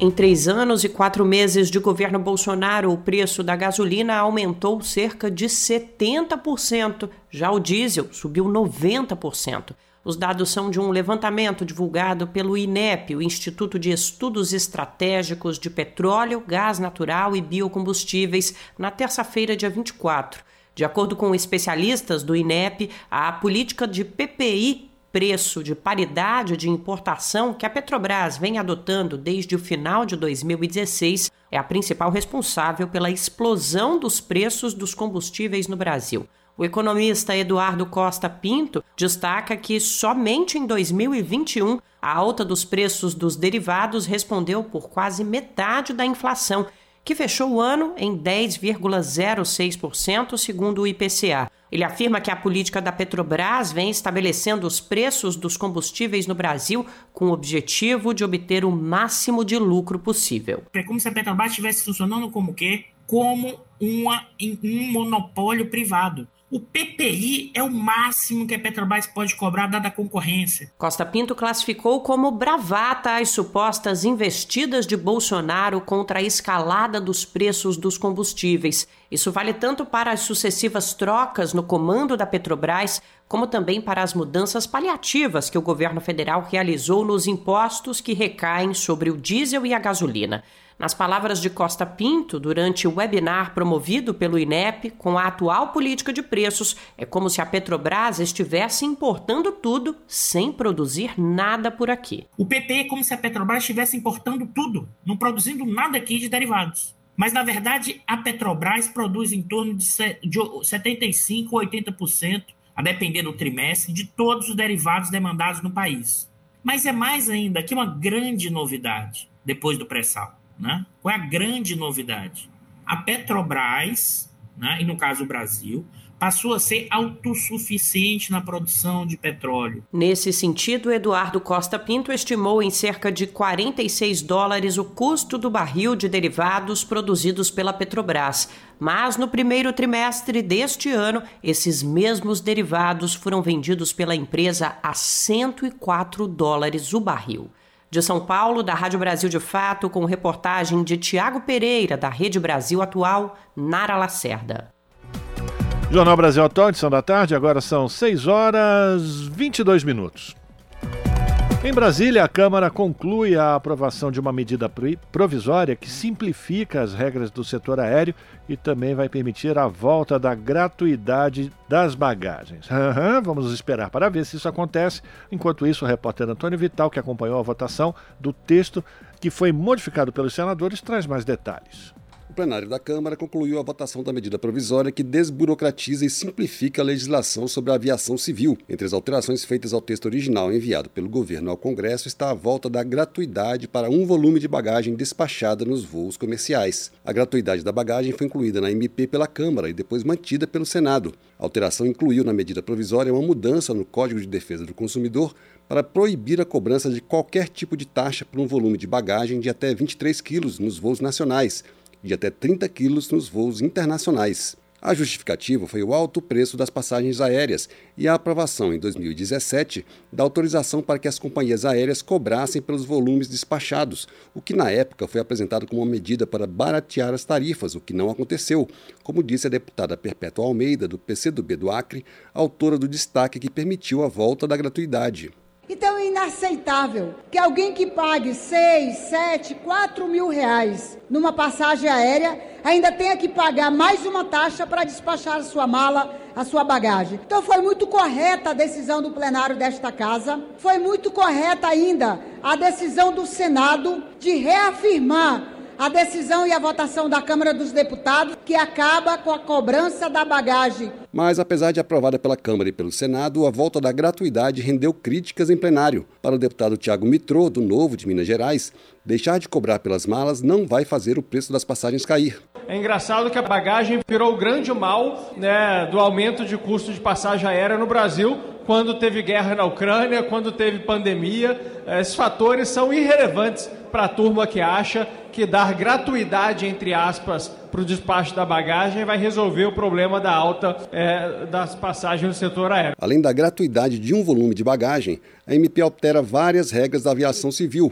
Em três anos e quatro meses de governo Bolsonaro, o preço da gasolina aumentou cerca de 70%. Já o diesel subiu 90%. Os dados são de um levantamento divulgado pelo INEP, o Instituto de Estudos Estratégicos de Petróleo, Gás Natural e Biocombustíveis, na terça-feira, dia 24. De acordo com especialistas do INEP, a política de PPI preço de paridade de importação que a Petrobras vem adotando desde o final de 2016 é a principal responsável pela explosão dos preços dos combustíveis no Brasil. O economista Eduardo Costa Pinto destaca que somente em 2021 a alta dos preços dos derivados respondeu por quase metade da inflação, que fechou o ano em 10,06%, segundo o IPCA. Ele afirma que a política da Petrobras vem estabelecendo os preços dos combustíveis no Brasil com o objetivo de obter o máximo de lucro possível. É como se a Petrobras estivesse funcionando como quê? Como uma, um monopólio privado. O PPI é o máximo que a Petrobras pode cobrar dada a concorrência. Costa Pinto classificou como bravata as supostas investidas de Bolsonaro contra a escalada dos preços dos combustíveis. Isso vale tanto para as sucessivas trocas no comando da Petrobras, como também para as mudanças paliativas que o governo federal realizou nos impostos que recaem sobre o diesel e a gasolina. Nas palavras de Costa Pinto, durante o webinar promovido pelo INEP, com a atual política de preços, é como se a Petrobras estivesse importando tudo sem produzir nada por aqui. O PP é como se a Petrobras estivesse importando tudo, não produzindo nada aqui de derivados. Mas, na verdade, a Petrobras produz em torno de 75% a 80%, a depender do trimestre, de todos os derivados demandados no país. Mas é mais ainda que uma grande novidade depois do pré-sal. Né? Qual é a grande novidade? A Petrobras, né, e no caso o Brasil, passou a ser autossuficiente na produção de petróleo. Nesse sentido, Eduardo Costa Pinto estimou em cerca de 46 dólares o custo do barril de derivados produzidos pela Petrobras. Mas no primeiro trimestre deste ano, esses mesmos derivados foram vendidos pela empresa a 104 dólares o barril. De São Paulo, da Rádio Brasil de Fato, com reportagem de Tiago Pereira, da Rede Brasil Atual, Nara Lacerda. Jornal Brasil Atual, edição da tarde, agora são 6 horas 22 minutos. Em Brasília, a Câmara conclui a aprovação de uma medida provisória que simplifica as regras do setor aéreo e também vai permitir a volta da gratuidade das bagagens. Uhum, vamos esperar para ver se isso acontece. Enquanto isso, o repórter Antônio Vital, que acompanhou a votação do texto que foi modificado pelos senadores, traz mais detalhes plenário da Câmara concluiu a votação da medida provisória que desburocratiza e simplifica a legislação sobre a aviação civil. Entre as alterações feitas ao texto original enviado pelo governo ao Congresso está a volta da gratuidade para um volume de bagagem despachada nos voos comerciais. A gratuidade da bagagem foi incluída na MP pela Câmara e depois mantida pelo Senado. A alteração incluiu na medida provisória uma mudança no Código de Defesa do Consumidor para proibir a cobrança de qualquer tipo de taxa por um volume de bagagem de até 23 quilos nos voos nacionais, de até 30 quilos nos voos internacionais. A justificativa foi o alto preço das passagens aéreas e a aprovação em 2017 da autorização para que as companhias aéreas cobrassem pelos volumes despachados, o que na época foi apresentado como uma medida para baratear as tarifas, o que não aconteceu, como disse a deputada Perpétua Almeida, do PCdoB do Acre, autora do destaque que permitiu a volta da gratuidade. Então é inaceitável que alguém que pague 6, 7, 4 mil reais numa passagem aérea ainda tenha que pagar mais uma taxa para despachar a sua mala, a sua bagagem. Então foi muito correta a decisão do plenário desta casa, foi muito correta ainda a decisão do Senado de reafirmar a decisão e a votação da Câmara dos Deputados, que acaba com a cobrança da bagagem. Mas, apesar de aprovada pela Câmara e pelo Senado, a volta da gratuidade rendeu críticas em plenário. Para o deputado Tiago Mitrô, do Novo de Minas Gerais, deixar de cobrar pelas malas não vai fazer o preço das passagens cair. É engraçado que a bagagem virou o grande mal né, do aumento de custo de passagem aérea no Brasil, quando teve guerra na Ucrânia, quando teve pandemia. Esses fatores são irrelevantes para a turma que acha que dar gratuidade, entre aspas, para o despacho da bagagem vai resolver o problema da alta é, das passagens no setor aéreo. Além da gratuidade de um volume de bagagem, a MP altera várias regras da aviação civil.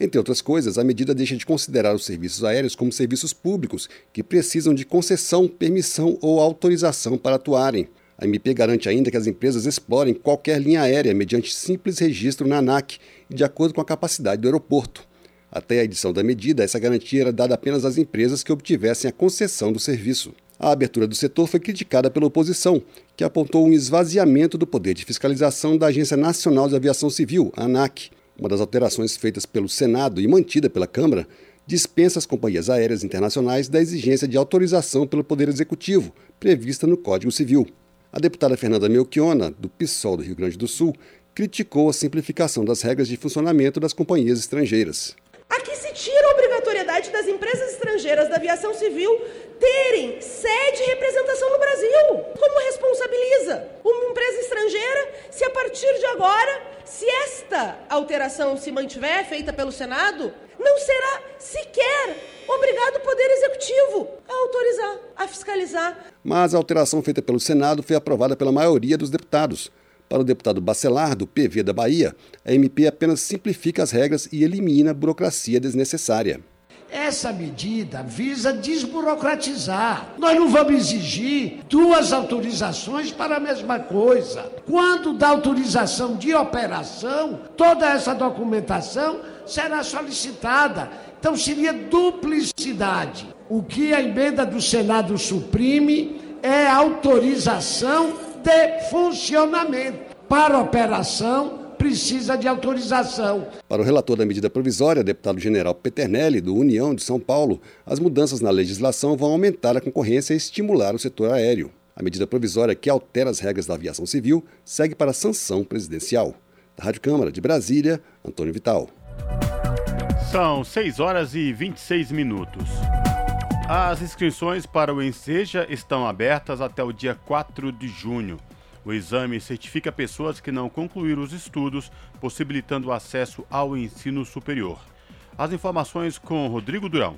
Entre outras coisas, a medida deixa de considerar os serviços aéreos como serviços públicos que precisam de concessão, permissão ou autorização para atuarem. A MP garante ainda que as empresas explorem qualquer linha aérea mediante simples registro na ANAC e de acordo com a capacidade do aeroporto. Até a edição da medida, essa garantia era dada apenas às empresas que obtivessem a concessão do serviço. A abertura do setor foi criticada pela oposição, que apontou um esvaziamento do poder de fiscalização da Agência Nacional de Aviação Civil, ANAC. Uma das alterações feitas pelo Senado e mantida pela Câmara dispensa as companhias aéreas internacionais da exigência de autorização pelo Poder Executivo, prevista no Código Civil. A deputada Fernanda Melchiona, do PSOL do Rio Grande do Sul, criticou a simplificação das regras de funcionamento das companhias estrangeiras. Aqui se tira a obrigatoriedade das empresas estrangeiras da aviação civil terem sede e representação no Brasil. Como responsabiliza uma empresa estrangeira se a partir de agora, se esta alteração se mantiver feita pelo Senado, não será sequer obrigado o Poder Executivo a autorizar, a fiscalizar. Mas a alteração feita pelo Senado foi aprovada pela maioria dos deputados. Para o deputado Bacelar, do PV da Bahia, a MP apenas simplifica as regras e elimina a burocracia desnecessária. Essa medida visa desburocratizar. Nós não vamos exigir duas autorizações para a mesma coisa. Quando dá autorização de operação, toda essa documentação será solicitada. Então seria duplicidade. O que a emenda do Senado suprime é autorização de funcionamento. Para operação, precisa de autorização. Para o relator da medida provisória, deputado general Peternelli, do União de São Paulo, as mudanças na legislação vão aumentar a concorrência e estimular o setor aéreo. A medida provisória que altera as regras da aviação civil segue para a sanção presidencial. Da Rádio Câmara de Brasília, Antônio Vital. São 6 horas e 26 minutos. As inscrições para o Enseja estão abertas até o dia 4 de junho. O exame certifica pessoas que não concluíram os estudos, possibilitando o acesso ao ensino superior. As informações com Rodrigo Durão.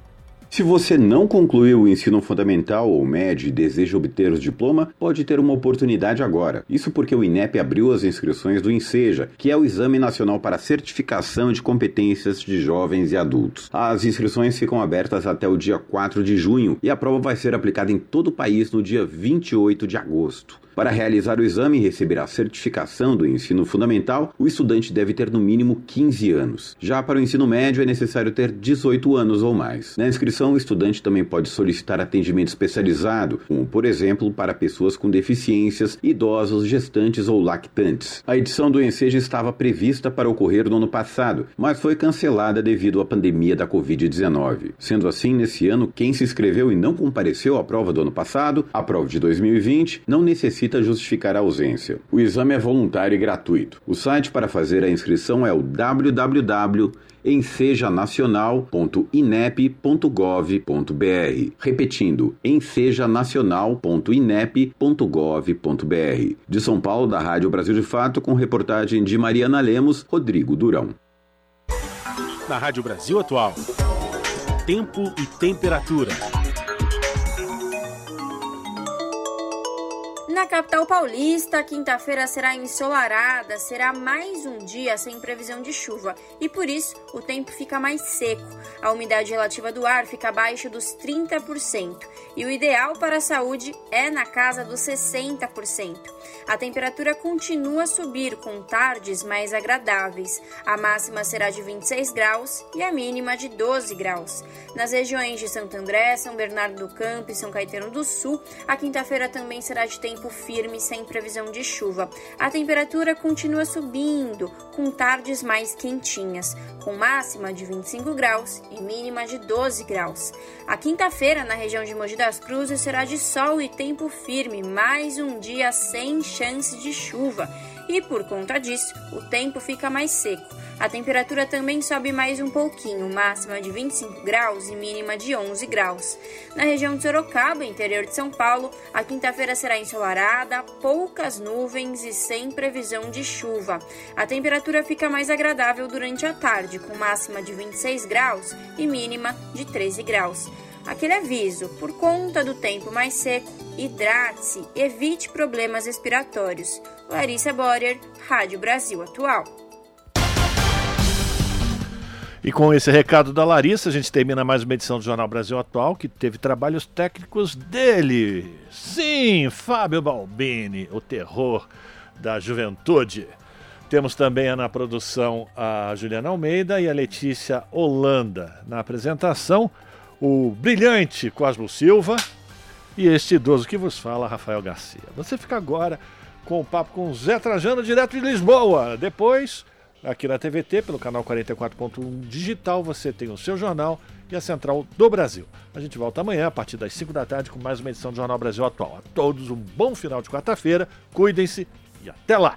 Se você não concluiu o ensino fundamental ou médio e deseja obter o diploma, pode ter uma oportunidade agora. Isso porque o INEP abriu as inscrições do INSEJA, que é o Exame Nacional para Certificação de Competências de Jovens e Adultos. As inscrições ficam abertas até o dia 4 de junho e a prova vai ser aplicada em todo o país no dia 28 de agosto. Para realizar o exame e receber a certificação do ensino fundamental, o estudante deve ter no mínimo 15 anos. Já para o ensino médio é necessário ter 18 anos ou mais. Na inscrição, o estudante também pode solicitar atendimento especializado, como por exemplo para pessoas com deficiências, idosos, gestantes ou lactantes. A edição do Enseja estava prevista para ocorrer no ano passado, mas foi cancelada devido à pandemia da Covid-19. Sendo assim, nesse ano, quem se inscreveu e não compareceu à prova do ano passado, a prova de 2020, não necessita necessita justificar a ausência. O exame é voluntário e gratuito. O site para fazer a inscrição é o www.ensejanacional.inep.gov.br. Repetindo, ensejanacional.inep.gov.br. De São Paulo, da Rádio Brasil de Fato, com reportagem de Mariana Lemos, Rodrigo Durão. Na Rádio Brasil Atual, tempo e temperatura. Na capital paulista, quinta-feira será ensolarada, será mais um dia sem previsão de chuva e por isso o tempo fica mais seco. A umidade relativa do ar fica abaixo dos 30% e o ideal para a saúde é na casa dos 60%. A temperatura continua a subir com tardes mais agradáveis. A máxima será de 26 graus e a mínima de 12 graus. Nas regiões de Santo André, São Bernardo do Campo e São Caetano do Sul, a quinta-feira também será de tempo firme sem previsão de chuva. A temperatura continua subindo, com tardes mais quentinhas, com máxima de 25 graus e mínima de 12 graus. A quinta-feira, na região de Mogi das Cruzes, será de sol e tempo firme, mais um dia sem chance de chuva. E por conta disso, o tempo fica mais seco. A temperatura também sobe mais um pouquinho, máxima de 25 graus e mínima de 11 graus. Na região de Sorocaba, interior de São Paulo, a quinta-feira será ensolarada, poucas nuvens e sem previsão de chuva. A temperatura fica mais agradável durante a tarde, com máxima de 26 graus e mínima de 13 graus. Aquele aviso: por conta do tempo mais seco, hidrate-se, evite problemas respiratórios. Larissa Borer, Rádio Brasil Atual. E com esse recado da Larissa, a gente termina mais uma edição do Jornal Brasil Atual, que teve trabalhos técnicos dele. Sim, Fábio Balbini, o terror da juventude. Temos também na produção a Juliana Almeida e a Letícia Holanda. Na apresentação, o brilhante Cosmo Silva e este idoso que vos fala, Rafael Garcia. Você fica agora com o papo com Zé Trajano, direto de Lisboa. Depois Aqui na TVT, pelo canal 44.1 digital, você tem o seu jornal e a Central do Brasil. A gente volta amanhã, a partir das 5 da tarde, com mais uma edição do Jornal Brasil Atual. A todos um bom final de quarta-feira, cuidem-se e até lá!